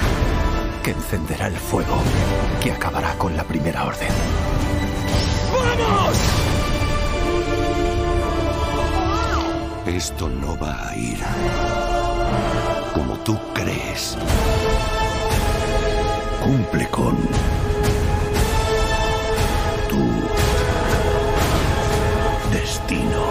que encenderá el fuego que acabará con la primera orden. ¡Vamos! Esto no va a ir como tú crees. Cumple con tu destino.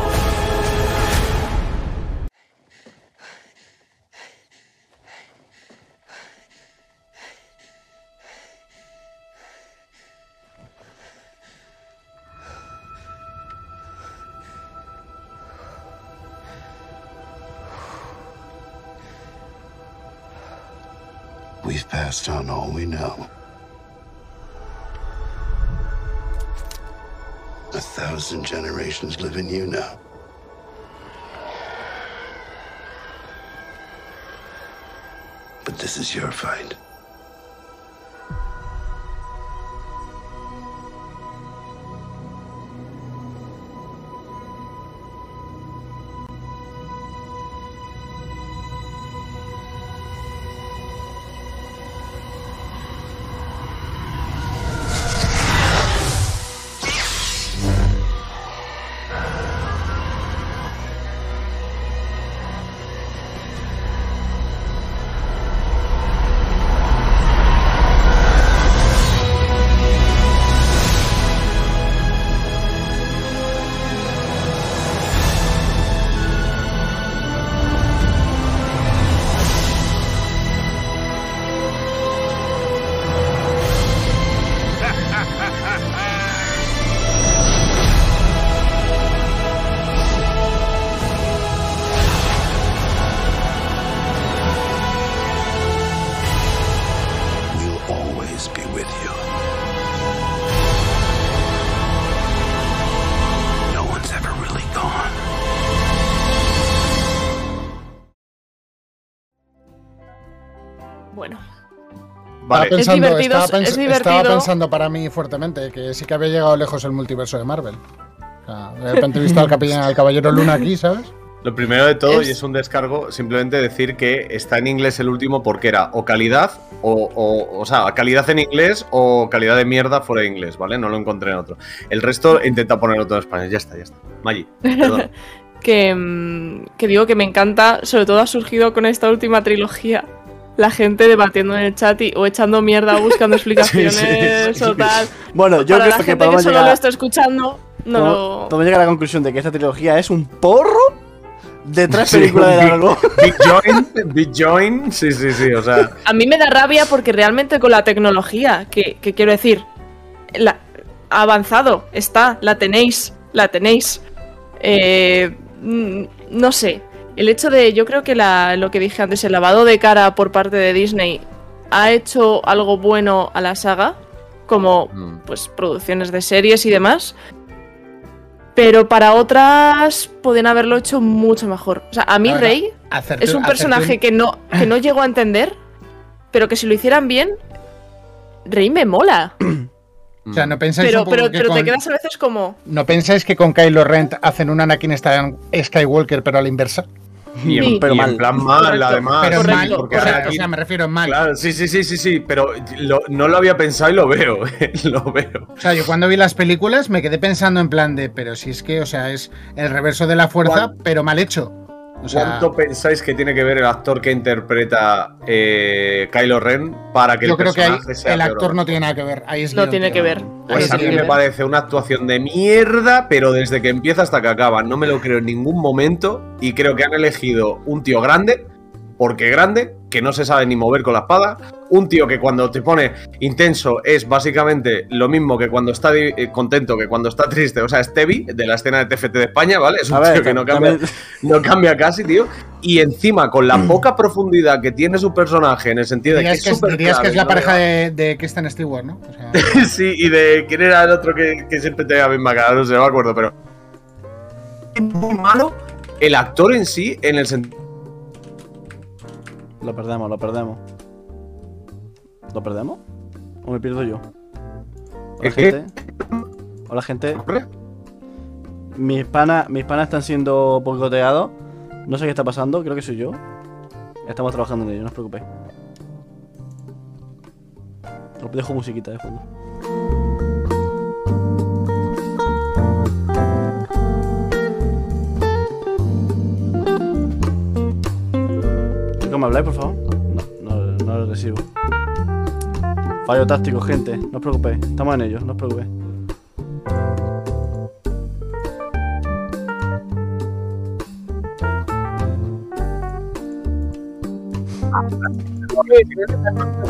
Passed on all we know. A thousand generations live in you now. But this is your fight. Bueno. Vale. Estaba pensando, Es divertido, estaba, pens- es estaba pensando para mí fuertemente que sí que había llegado lejos el multiverso de Marvel. O sea, de repente he visto al, capellán- al Caballero Luna aquí, ¿sabes? Lo primero de todo, Es- y es un descargo, simplemente decir que está en inglés el último porque era o calidad, o, o, o sea, calidad en inglés o calidad de mierda fuera de inglés, ¿vale? No lo encontré en otro. El resto intenta ponerlo todo en español. Ya está, ya está. Maggi, perdón. que, mm, que digo que me encanta, sobre todo ha surgido con esta última trilogía. La gente debatiendo en el chat y, o echando mierda o buscando explicaciones Sí, sí, o tal. Bueno, yo Para creo la que gente que solo llegar, lo está escuchando, no lo... podemos llegar a la conclusión de que esta trilogía es un porro de tres Sí, películas de largo. Big Join, Big Join, sí, sí, sí, o sea. A mí me da rabia porque realmente con la tecnología, que, que quiero decir, la, ha avanzado, está, la tenéis, la tenéis. Eh, no sé, el hecho de, yo creo que la, lo que dije antes, el lavado de cara por parte de Disney ha hecho algo bueno a la saga, como Mm. pues producciones de series y demás. Pero para otras pueden haberlo hecho mucho mejor. O sea, a mí Rey es un personaje que no, que no llego a entender, pero que si lo hicieran bien, Rey me mola. O sea, no pensáis, Pero, un poco pero, que pero te con- quedas a veces como. ¿no pensáis que con Kylo Ren hacen un Anakin Sky- Skywalker pero a la inversa? Y en, Sí. Pero y en mal. plan mal, Correcto, además. pero correcto, mal, porque o sea, me refiero en mal. Claro, sí, sí, sí, sí, sí, pero lo- no lo había pensado y lo veo, lo veo. O sea, yo cuando vi las películas me quedé pensando en plan de, pero si es que, o sea, es el reverso de la fuerza, ¿Cuán- pero mal hecho. O sea, ¿Cuánto pensáis que tiene que ver el actor que interpreta eh, Kylo Ren para que yo el creo que ahí personaje sea el peor? actor no tiene nada que ver. Ahí es No tiene que ver. Pues es a mí me parece una actuación de mierda, pero desde que empieza hasta que acaba no me lo creo en ningún momento y creo que han elegido un tío grande porque grande, que no se sabe ni mover con la espada, un tío que cuando te pone intenso es básicamente lo mismo que cuando está eh, contento, que cuando está triste, o sea, es Tevi, de la escena de TFT de España, ¿vale? Es un A ver, tío que no cambia, no cambia casi, tío, y encima con la poca profundidad que tiene su personaje, en el sentido de que es que, es, súper dirías que es la pareja de, de Kristen Stewart, ¿no? O sea, sí, y de quién era el otro que, que siempre tenía la misma cara, no sé, no me acuerdo, pero. Es muy malo el actor en sí, en el sentido. Lo perdemos, lo perdemos. ¿Lo perdemos? ¿O me pierdo yo? Hola, gente. Hola, gente. Mis panas, mis panas están siendo boicoteados. No sé qué está pasando, creo que soy yo. Estamos trabajando en ello, no os preocupéis. Os dejo musiquita de fondo. Me habláis, por favor? No, no, no lo recibo. Fallo táctico, gente. No os preocupéis. Estamos en ello, no os preocupéis.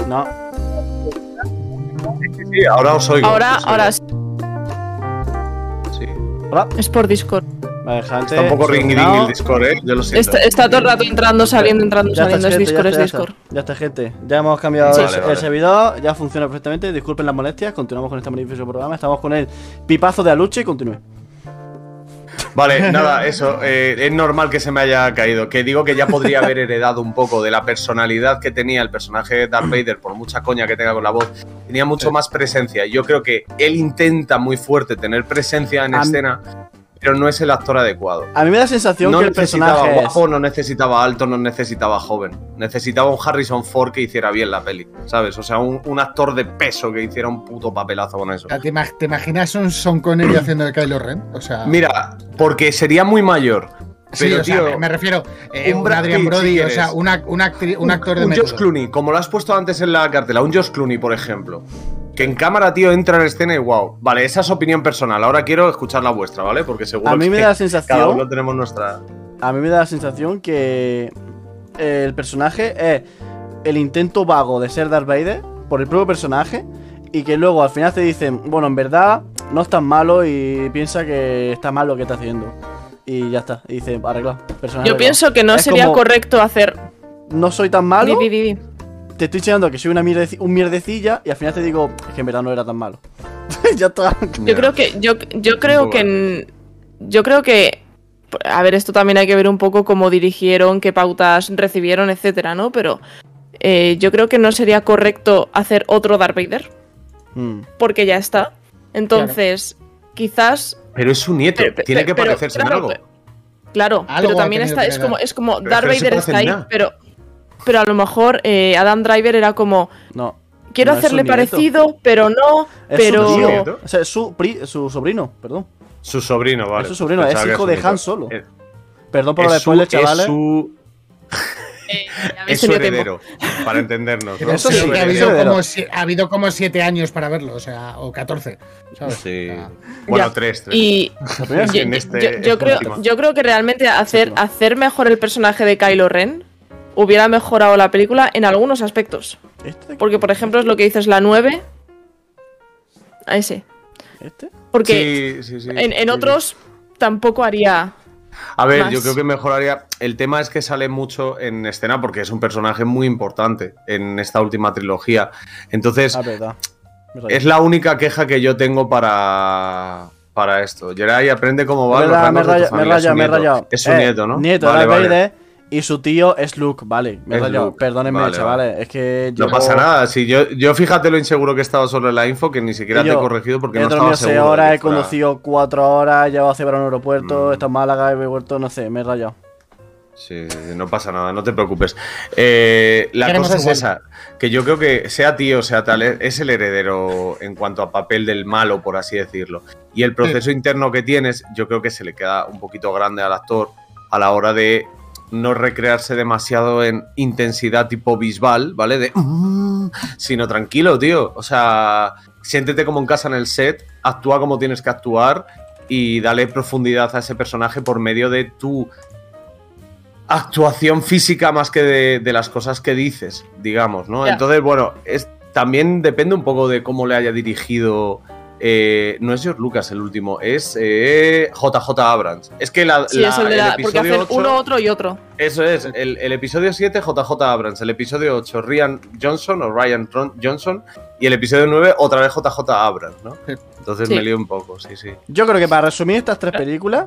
No. Sí, ahora os oigo. Ahora, os oigo. ahora sí. Sí. Hola. Es por Discord. Vale, gente. Está un poco ring solucionado. el Discord, eh. Yo lo siento. Está, está todo el rato entrando, saliendo, entrando, Ya está, saliendo. Es gente, Discord, ya es está. Discord. Ya está, gente. Ya hemos cambiado el, vale. servidor, ya funciona perfectamente. Disculpen las molestias, continuamos con este magnífico programa. Estamos con el pipazo de Aluche y continúe. Vale, nada, eso. eh, es normal que se me haya caído. Que digo que ya podría haber heredado un poco de la personalidad que tenía el personaje de Darth Vader, por mucha coña que tenga con la voz. Tenía mucho más presencia. Yo creo que él intenta muy fuerte tener presencia en Am- escena, pero no es el actor adecuado. A mí me da la sensación No que el necesitaba personaje es- guapo, no necesitaba alto, no necesitaba joven. Necesitaba un Harrison Ford que hiciera bien la peli, ¿sabes? O sea, un, un actor de peso que hiciera un puto papelazo con eso. ¿te, ima- te imaginas un Son Connery haciendo de Kylo Ren? O sea, Mira, porque sería muy mayor. sí, Pero, o sea, tío, me- me refiero eh, un un, Brad Adrian Brody, si o sea, una- un, actor de un método. Josh Clooney, como lo has puesto antes en la cartela, un Josh Clooney, por ejemplo. Que en cámara, tío, entra en escena y wow. Vale, esa es opinión personal. Ahora quiero escuchar la vuestra, ¿vale? Porque seguro A mí me que da la sensación- Cada uno tenemos nuestra. A mí me da la sensación que el personaje es el intento vago de ser Darth Vader por el propio personaje y que luego al final te dicen, bueno, en verdad no es tan malo y piensa que está mal lo que está haciendo. Y ya está, y dice, arreglado. personaje Yo arreglado. pienso que no Es sería como, correcto hacer. No soy tan malo, di, di. Te estoy enseñando que soy una mierdeci- un mierdecilla y al final te digo, es que en verdad no era tan malo. ya está. Yo creo que yo, yo creo que en- yo creo que a ver esto también hay que ver un poco cómo dirigieron, qué pautas recibieron, etcétera, ¿no? Pero eh, yo creo que no sería correcto hacer otro Darth Vader Mm. porque ya está. Entonces quizás Pero es su nieto. Pero- Tiene que pero- parecerse en algo. claro, Algo pero también está es como es como Darth no Vader está ahí, nada. pero pero a lo mejor eh, Adam Driver era como No. quiero no hacerle parecido, pero no, Es pero su tío. O sea, es su, pri- su sobrino, perdón. Su sobrino, vale. Es su sobrino, es Pensaba hijo de. Han Solo. Es- Perdón por los spoilers, chavales. Es su, habéis es su tiempo. heredero, para entendernos. ¿no? Eso Es sí, ha habido, como, si- ha habido como siete años para verlo, o sea, o 14. ¿sabes? Sí. Bueno, Ya. tres, tres. Y yo, en yo- este- yo- yo esta creo, yo creo que realmente hacer, hacer mejor el personaje de Kylo Ren hubiera mejorado la película en algunos aspectos. ¿Este? Porque, por ejemplo, es lo que dices la 9. A ese. ¿Este? Porque Sí, sí, sí. en, en Sí, otros tampoco haría. A ver, más. yo creo que mejoraría. El tema es que sale mucho en escena porque es un personaje muy importante en esta última trilogía. Entonces, Ah, es la única queja que yo tengo para, para esto. Jerai aprende cómo va. Los me he rangos de tu rayado, me he familia. Es su rayado, me he nieto. rayado. Es su Eh, nieto, ¿no? Nieto, Vale, vale. Y su tío es Luke, vale. Me he Es rayado. Luke. Perdónenme, Vale, chavales. Es que No pasa nada. Si yo, yo fíjate lo inseguro que he estado sobre la info que ni siquiera te he corregido porque he no estaba seguro. horas, he fuera- conducido cuatro horas, llevo a Cebra a un aeropuerto, Mm. he estado en Málaga, he vuelto, no sé, me he rayado. Sí, no pasa nada, no te preocupes. Eh, la cosa es esa, que yo creo que sea tío, sea tal, es el heredero en cuanto a papel del malo, por así decirlo. Y el proceso interno que tienes, yo creo que se le queda un poquito grande al actor a la hora de no recrearse demasiado en intensidad tipo bisbal, ¿vale? De... "Mm", sino tranquilo, tío. O sea, siéntete como en casa en el set, actúa como tienes que actuar y dale profundidad a ese personaje por medio de tu actuación física más que de, de las cosas que dices, digamos, ¿no? Entonces, bueno, es, también depende un poco de cómo le haya dirigido. Eh, no es George Lucas el último, es eh, JJ Abrams. Es que la, Sí, la- es el de la. Porque episodio hacen 8 uno, otro y otro. Eso es, el, el episodio 7 JJ Abrams, el episodio 8 Ryan Johnson o Ryan Tron- Johnson y el episodio 9 otra vez JJ Abrams, ¿no? Entonces Sí. me lío un poco, sí, sí. Yo creo que para resumir estas tres películas,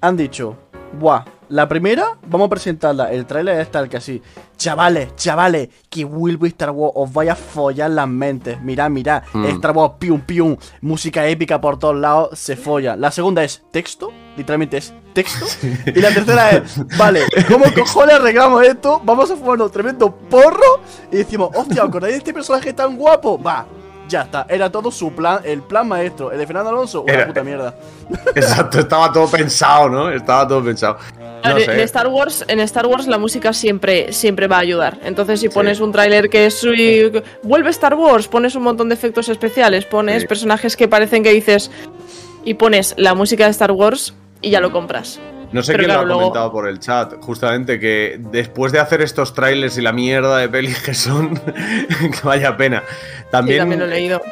han dicho, buah, la primera, vamos a presentarla, el tráiler es tal que así, chavales, chavales, que vuelvo Star Wars, os vaya a follar las mentes, mirad, mirad, Mm. Star Wars, pium, pium, música épica por todos lados, se folla. La segunda es texto, literalmente es texto, y la tercera es, vale, ¿cómo cojones arreglamos esto? Vamos a fumarnos tremendo porro, y decimos, hostia, ¿os acordáis de este personaje tan guapo? Va. Ya está, era todo su plan, el plan maestro. El de Fernando Alonso, una Era- puta mierda. Exacto, estaba todo pensado, ¿no? Estaba todo pensado. A No ver, En. Star Wars, en Star Wars la música siempre, siempre va a ayudar. Entonces, si pones un tráiler que es uy, vuelve Star Wars, pones un montón de efectos especiales, pones Sí. personajes que parecen que dices y pones la música de Star Wars y ya lo compras. No sé Pero quién claro, lo ha luego- comentado por el chat, justamente que después de hacer estos trailers y la mierda de pelis que son, que vaya pena. También, Sí, también lo he leído.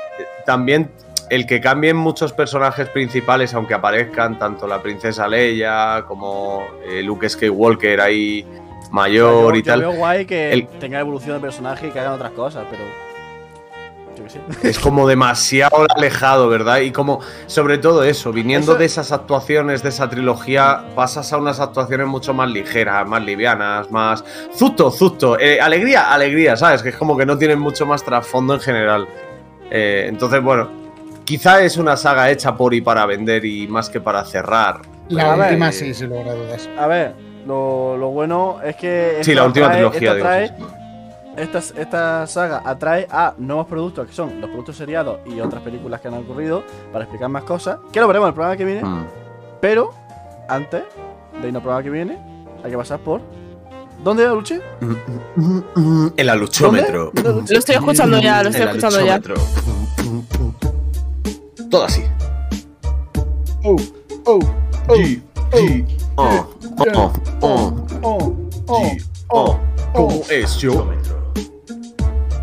también el que cambien muchos personajes principales, aunque aparezcan tanto la princesa Leia como eh, Luke Skywalker ahí mayor yo, y yo tal. veo guay que El- tenga evolución de personaje y que hagan otras cosas, pero. Es como demasiado alejado, ¿verdad? Y como, sobre todo eso, viniendo Eso- de esas actuaciones, de esa trilogía, pasas a unas actuaciones mucho más ligeras, más livianas, más... Zuto, zuto. Eh, alegría, alegría, ¿sabes? Que es como que no tienen mucho más trasfondo en general. Eh, entonces, bueno, quizá es una saga hecha por y para vender y más que para cerrar. La última eh, sí, sin lugar a dudas. A ver, lo, lo bueno es que. Sí, la última trilogía, digo, sí, esta, esta saga atrae a nuevos productos que son los productos seriados y otras películas que han ocurrido para explicar más cosas. Que lo veremos en el programa que viene. Mm. Pero, antes de irnos al programa que viene, hay que pasar por. ¿Dónde luché? El aluchómetro. Lo estoy escuchando ya, lo estoy El escuchando ya. Todo así. Oh, oh, oh, G, G, oh, oh, oh, oh, oh, oh. ¿Cómo es yo?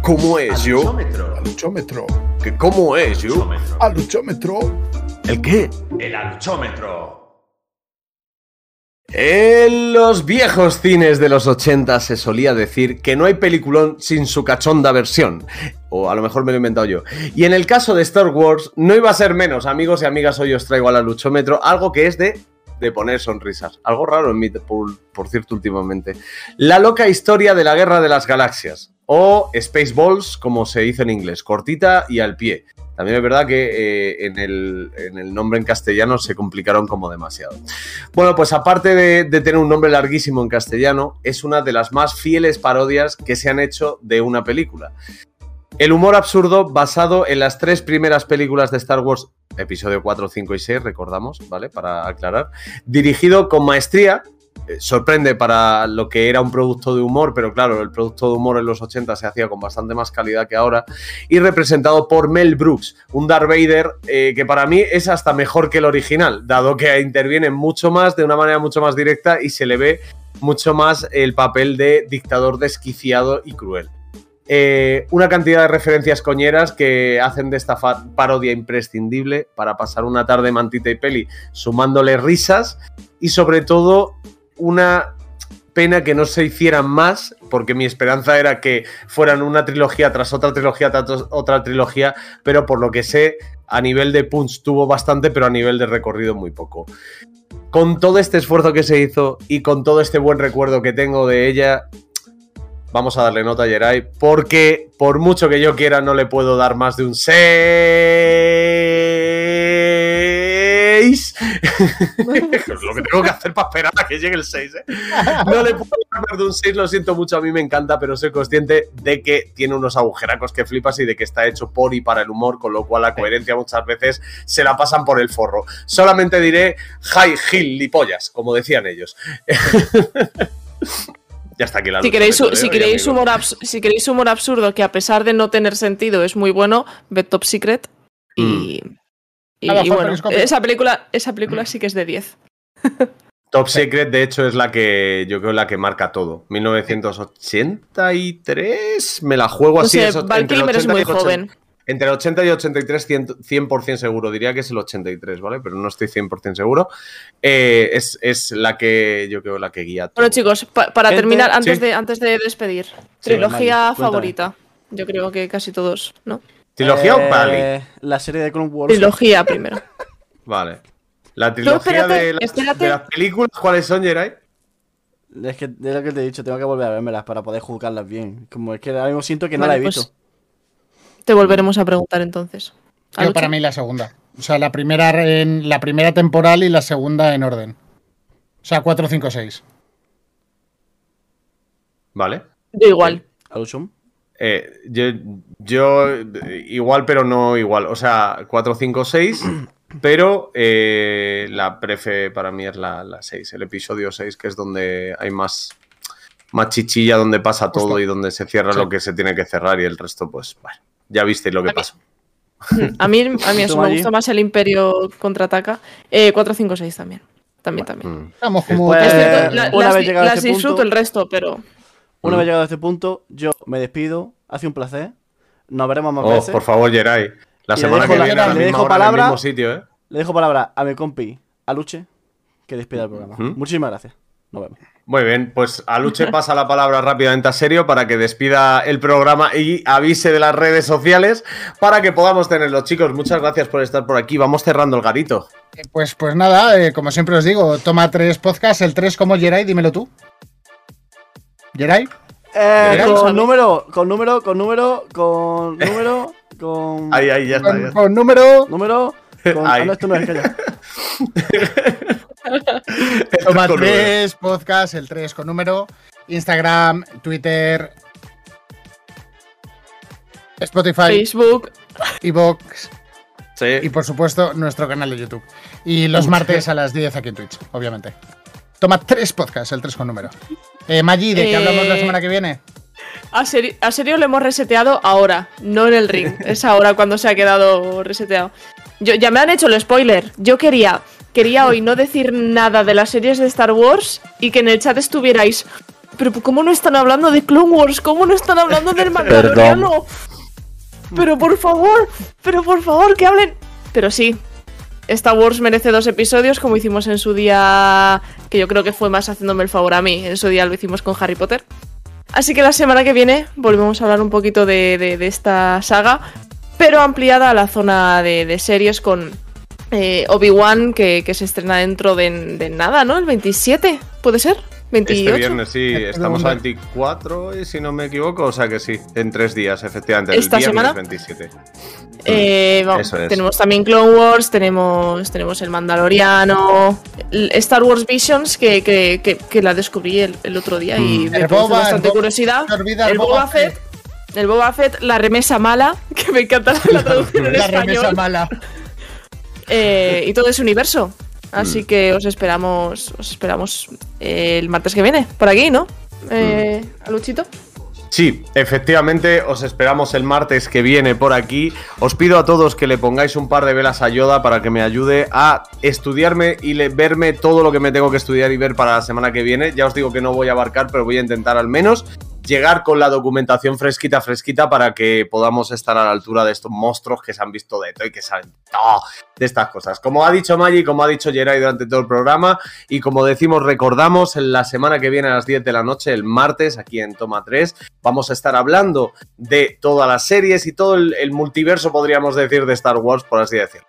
¿Cómo es yo? Aluchómetro. ¿Que ¿Cómo es yo? Aluchómetro. ¿El qué? El aluchómetro. En los viejos cines de los 80 se solía decir que no hay peliculón sin su cachonda versión. O a lo mejor me lo he inventado yo. Y en el caso de Star Wars, no iba a ser menos, amigos y amigas. Hoy os traigo al luchómetro algo que es de, de poner sonrisas. Algo raro en mí, por, por cierto, últimamente. La loca historia de la Guerra de las Galaxias. O Spaceballs, como se dice en inglés, cortita y al pie. También es verdad que eh, en, el, en el nombre en castellano se complicaron como demasiado. Bueno, pues aparte de, de tener un nombre larguísimo en castellano, es una de las más fieles parodias que se han hecho de una película. El humor absurdo basado en las tres primeras películas de Star Wars, episodio 4, 5 y 6, recordamos, ¿vale? Para aclarar. Dirigido con maestría, sorprende para lo que era un producto de humor, pero claro, el producto de humor en los 80 se hacía con bastante más calidad que ahora, y representado por Mel Brooks, un Darth Vader eh, que para mí es hasta mejor que el original, dado que interviene mucho más, de una manera mucho más directa, y se le ve mucho más el papel de dictador desquiciado y cruel. Eh, una cantidad de referencias coñeras que hacen de esta parodia imprescindible para pasar una tarde mantita y peli sumándole risas y sobre todo una pena que no se hicieran más porque mi esperanza era que fueran una trilogía tras otra trilogía tras otra trilogía pero por lo que sé a nivel de punch tuvo bastante pero a nivel de recorrido muy poco con todo este esfuerzo que se hizo y con todo este buen recuerdo que tengo de ella Vamos a darle nota a Jerai porque por mucho que yo quiera no le puedo dar más de un 6. lo que tengo que hacer para esperar a que llegue el 6. ¿eh? No le puedo dar de un 6, lo siento mucho, a mí me encanta, pero soy consciente de que tiene unos agujeracos que flipas y de que está hecho por y para el humor, con lo cual la coherencia muchas veces se la pasan por el forro. Solamente diré high hill y pollas, como decían ellos. Ya está aquí la Si queréis, si, queréis humor si queréis humor absurdo que a pesar de no tener sentido es muy bueno, ved Top Secret. Y, y- bueno, esa película, esa película sí que es de 10. Top Secret, de hecho, es la que yo creo la que marca todo. 1983, me la juego No así. sé, es Val entre el Kilmer es 80 y muy el 80. joven. Entre el 80 y 83, 100%, 100% seguro. Diría que es el 83, ¿vale? Pero no estoy 100% seguro. Eh, es, es la que yo creo la que guía todo. Bueno, chicos, pa- para Gente, terminar, antes, sí. de, antes de despedir, Sí, trilogía favorita. Yo creo que casi todos, ¿no? ¿Trilogía o Eh, Pali? La serie de Clone Wars. Trilogía primero. Vale. La trilogía espérate, de, las, espérate. de las películas, ¿cuáles son, Jerai? Es que de lo que te he dicho, tengo que volver a vérmelas para poder juzgarlas bien. Como es que ahora mismo siento que no Vale, la he pues, visto. Te volveremos a preguntar entonces. Yo para mí la segunda. O sea, la primera en la primera temporal y la segunda en orden. O sea, 4, 5, 6. Vale. Yo igual. Alushum. Eh, yo, yo, igual, pero no igual. O sea, 4, 5, 6. Pero eh, la prefe para mí es la, la 6, el episodio 6, que es donde hay más, más chichilla, donde pasa todo y donde se cierra Sí. lo que se tiene que cerrar y el resto, pues, bueno, ya visteis lo que pasó. A mí, a mí eso ¿Tú, me gusta más el Imperio contraataca. Eh, 4, 5, 6 también. También, también. Mm. Estamos como. Es cierto, la- una las, vez llegado a las disfruto punto- el resto, pero. Una Mm. vez llegado a este punto, yo me despido. Hace un placer. Nos veremos más Oh, veces. por favor, Geray. La Y semana dejo que la- viene a la le misma dejo hora en el palabra. mismo sitio, ¿eh? Le dejo palabra a mi compi, a Luche, que despida el programa. Muchísimas gracias. Nos vemos. Muy bien, pues a Luche pasa la palabra rápidamente a Serio para que despida el programa y avise de las redes sociales para que podamos tenerlo. Chicos, muchas gracias por estar por aquí. Vamos cerrando el garito. Pues, pues nada, eh, como siempre os digo, toma tres podcasts, el 3 como Jerai, dímelo tú. Jerai, Eh, con número, con número, con número, con número, con. Ahí, ahí, ya está. ya con, está. con número, Número. Con... Ah, no, esto no es, calla. toma Con tres podcasts, el 3 con número, Instagram, Twitter, Spotify, Facebook. Evox Sí. y por supuesto nuestro canal de YouTube. Y los martes a las 10 aquí en Twitch, obviamente. Toma tres podcasts, el 3 con número. Eh, Maggi, ¿de qué Eh, hablamos la semana que viene? A, seri- a serio lo hemos reseteado ahora, no en el ring. Es ahora cuando se ha quedado reseteado. Yo, ya me han hecho el spoiler. Yo quería, quería hoy no decir nada de las series de Star Wars y que en el chat estuvierais. Pero ¿cómo no están hablando de Clone Wars? ¿Cómo no están hablando del Mandaloriano? Pero por favor, pero por favor, que hablen. Pero sí, Star Wars merece dos episodios, como hicimos en su día, que yo creo que fue más haciéndome el favor a mí. En su día lo hicimos con Harry Potter. Así que la semana que viene volvemos a hablar un poquito de, de- esta saga, pero ampliada a la zona de, series con eh, Obi-Wan, que, que se estrena dentro de, de nada, ¿no? El 27, ¿puede ser? 28. Este viernes, sí, estamos a segundo. 24, y si no me equivoco, o sea que sí, en tres días, efectivamente, ¿Esta el viernes semana? 27. Eh, vamos, Eso es. Tenemos también Clone Wars, tenemos, tenemos el Mandaloriano, el Star Wars Visions, que, que- que- que la descubrí el, el otro día y Mm. me El Boba, bastante curiosidad. olvida El el Boba Boba Fett. El Boba Fett, la remesa mala, que me encanta la traducción en La remesa español. mala. eh, y todo ese universo. Mm. Así que os esperamos, os esperamos eh, el martes que viene, por aquí, ¿no? Eh, Mm. Aluchito. Sí, efectivamente, os esperamos el martes que viene por aquí. Os pido a todos que le pongáis un par de velas a Yoda para que me ayude a estudiarme y le- verme todo lo que me tengo que estudiar y ver para la semana que viene. Ya os digo que no voy a abarcar, pero voy a intentar al menos llegar con la documentación fresquita, fresquita, para que podamos estar a la altura de estos monstruos que se han visto de todo y que saben todo de estas cosas. Como ha dicho Maggi, como ha dicho Jerai durante todo el programa, y como decimos, recordamos, la semana que viene a las 10 de la noche, el martes, aquí en Toma 3, vamos a estar hablando de todas las series y todo el multiverso, podríamos decir, de Star Wars, por así decirlo.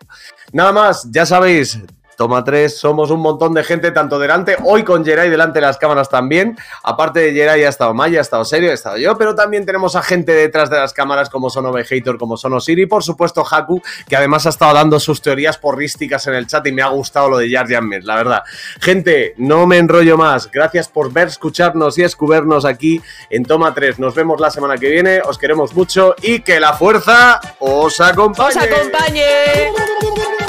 Nada más, ya sabéis. Toma 3, somos un montón de gente, tanto delante, hoy con Jerai delante de las cámaras también. Aparte de Jerai ha estado Maya, ha estado Serio, he estado yo, pero también tenemos a gente detrás de las cámaras como son Ovejator, como son Osiri, y por supuesto Haku, que además ha estado dando sus teorías porrísticas en el chat y me ha gustado lo de Jar Binks, la verdad. Gente, no me enrollo más. Gracias por ver, escucharnos y escubernos aquí en Toma 3. Nos vemos la semana que viene, os queremos mucho y que la fuerza os acompañe. ¡Os acompañe!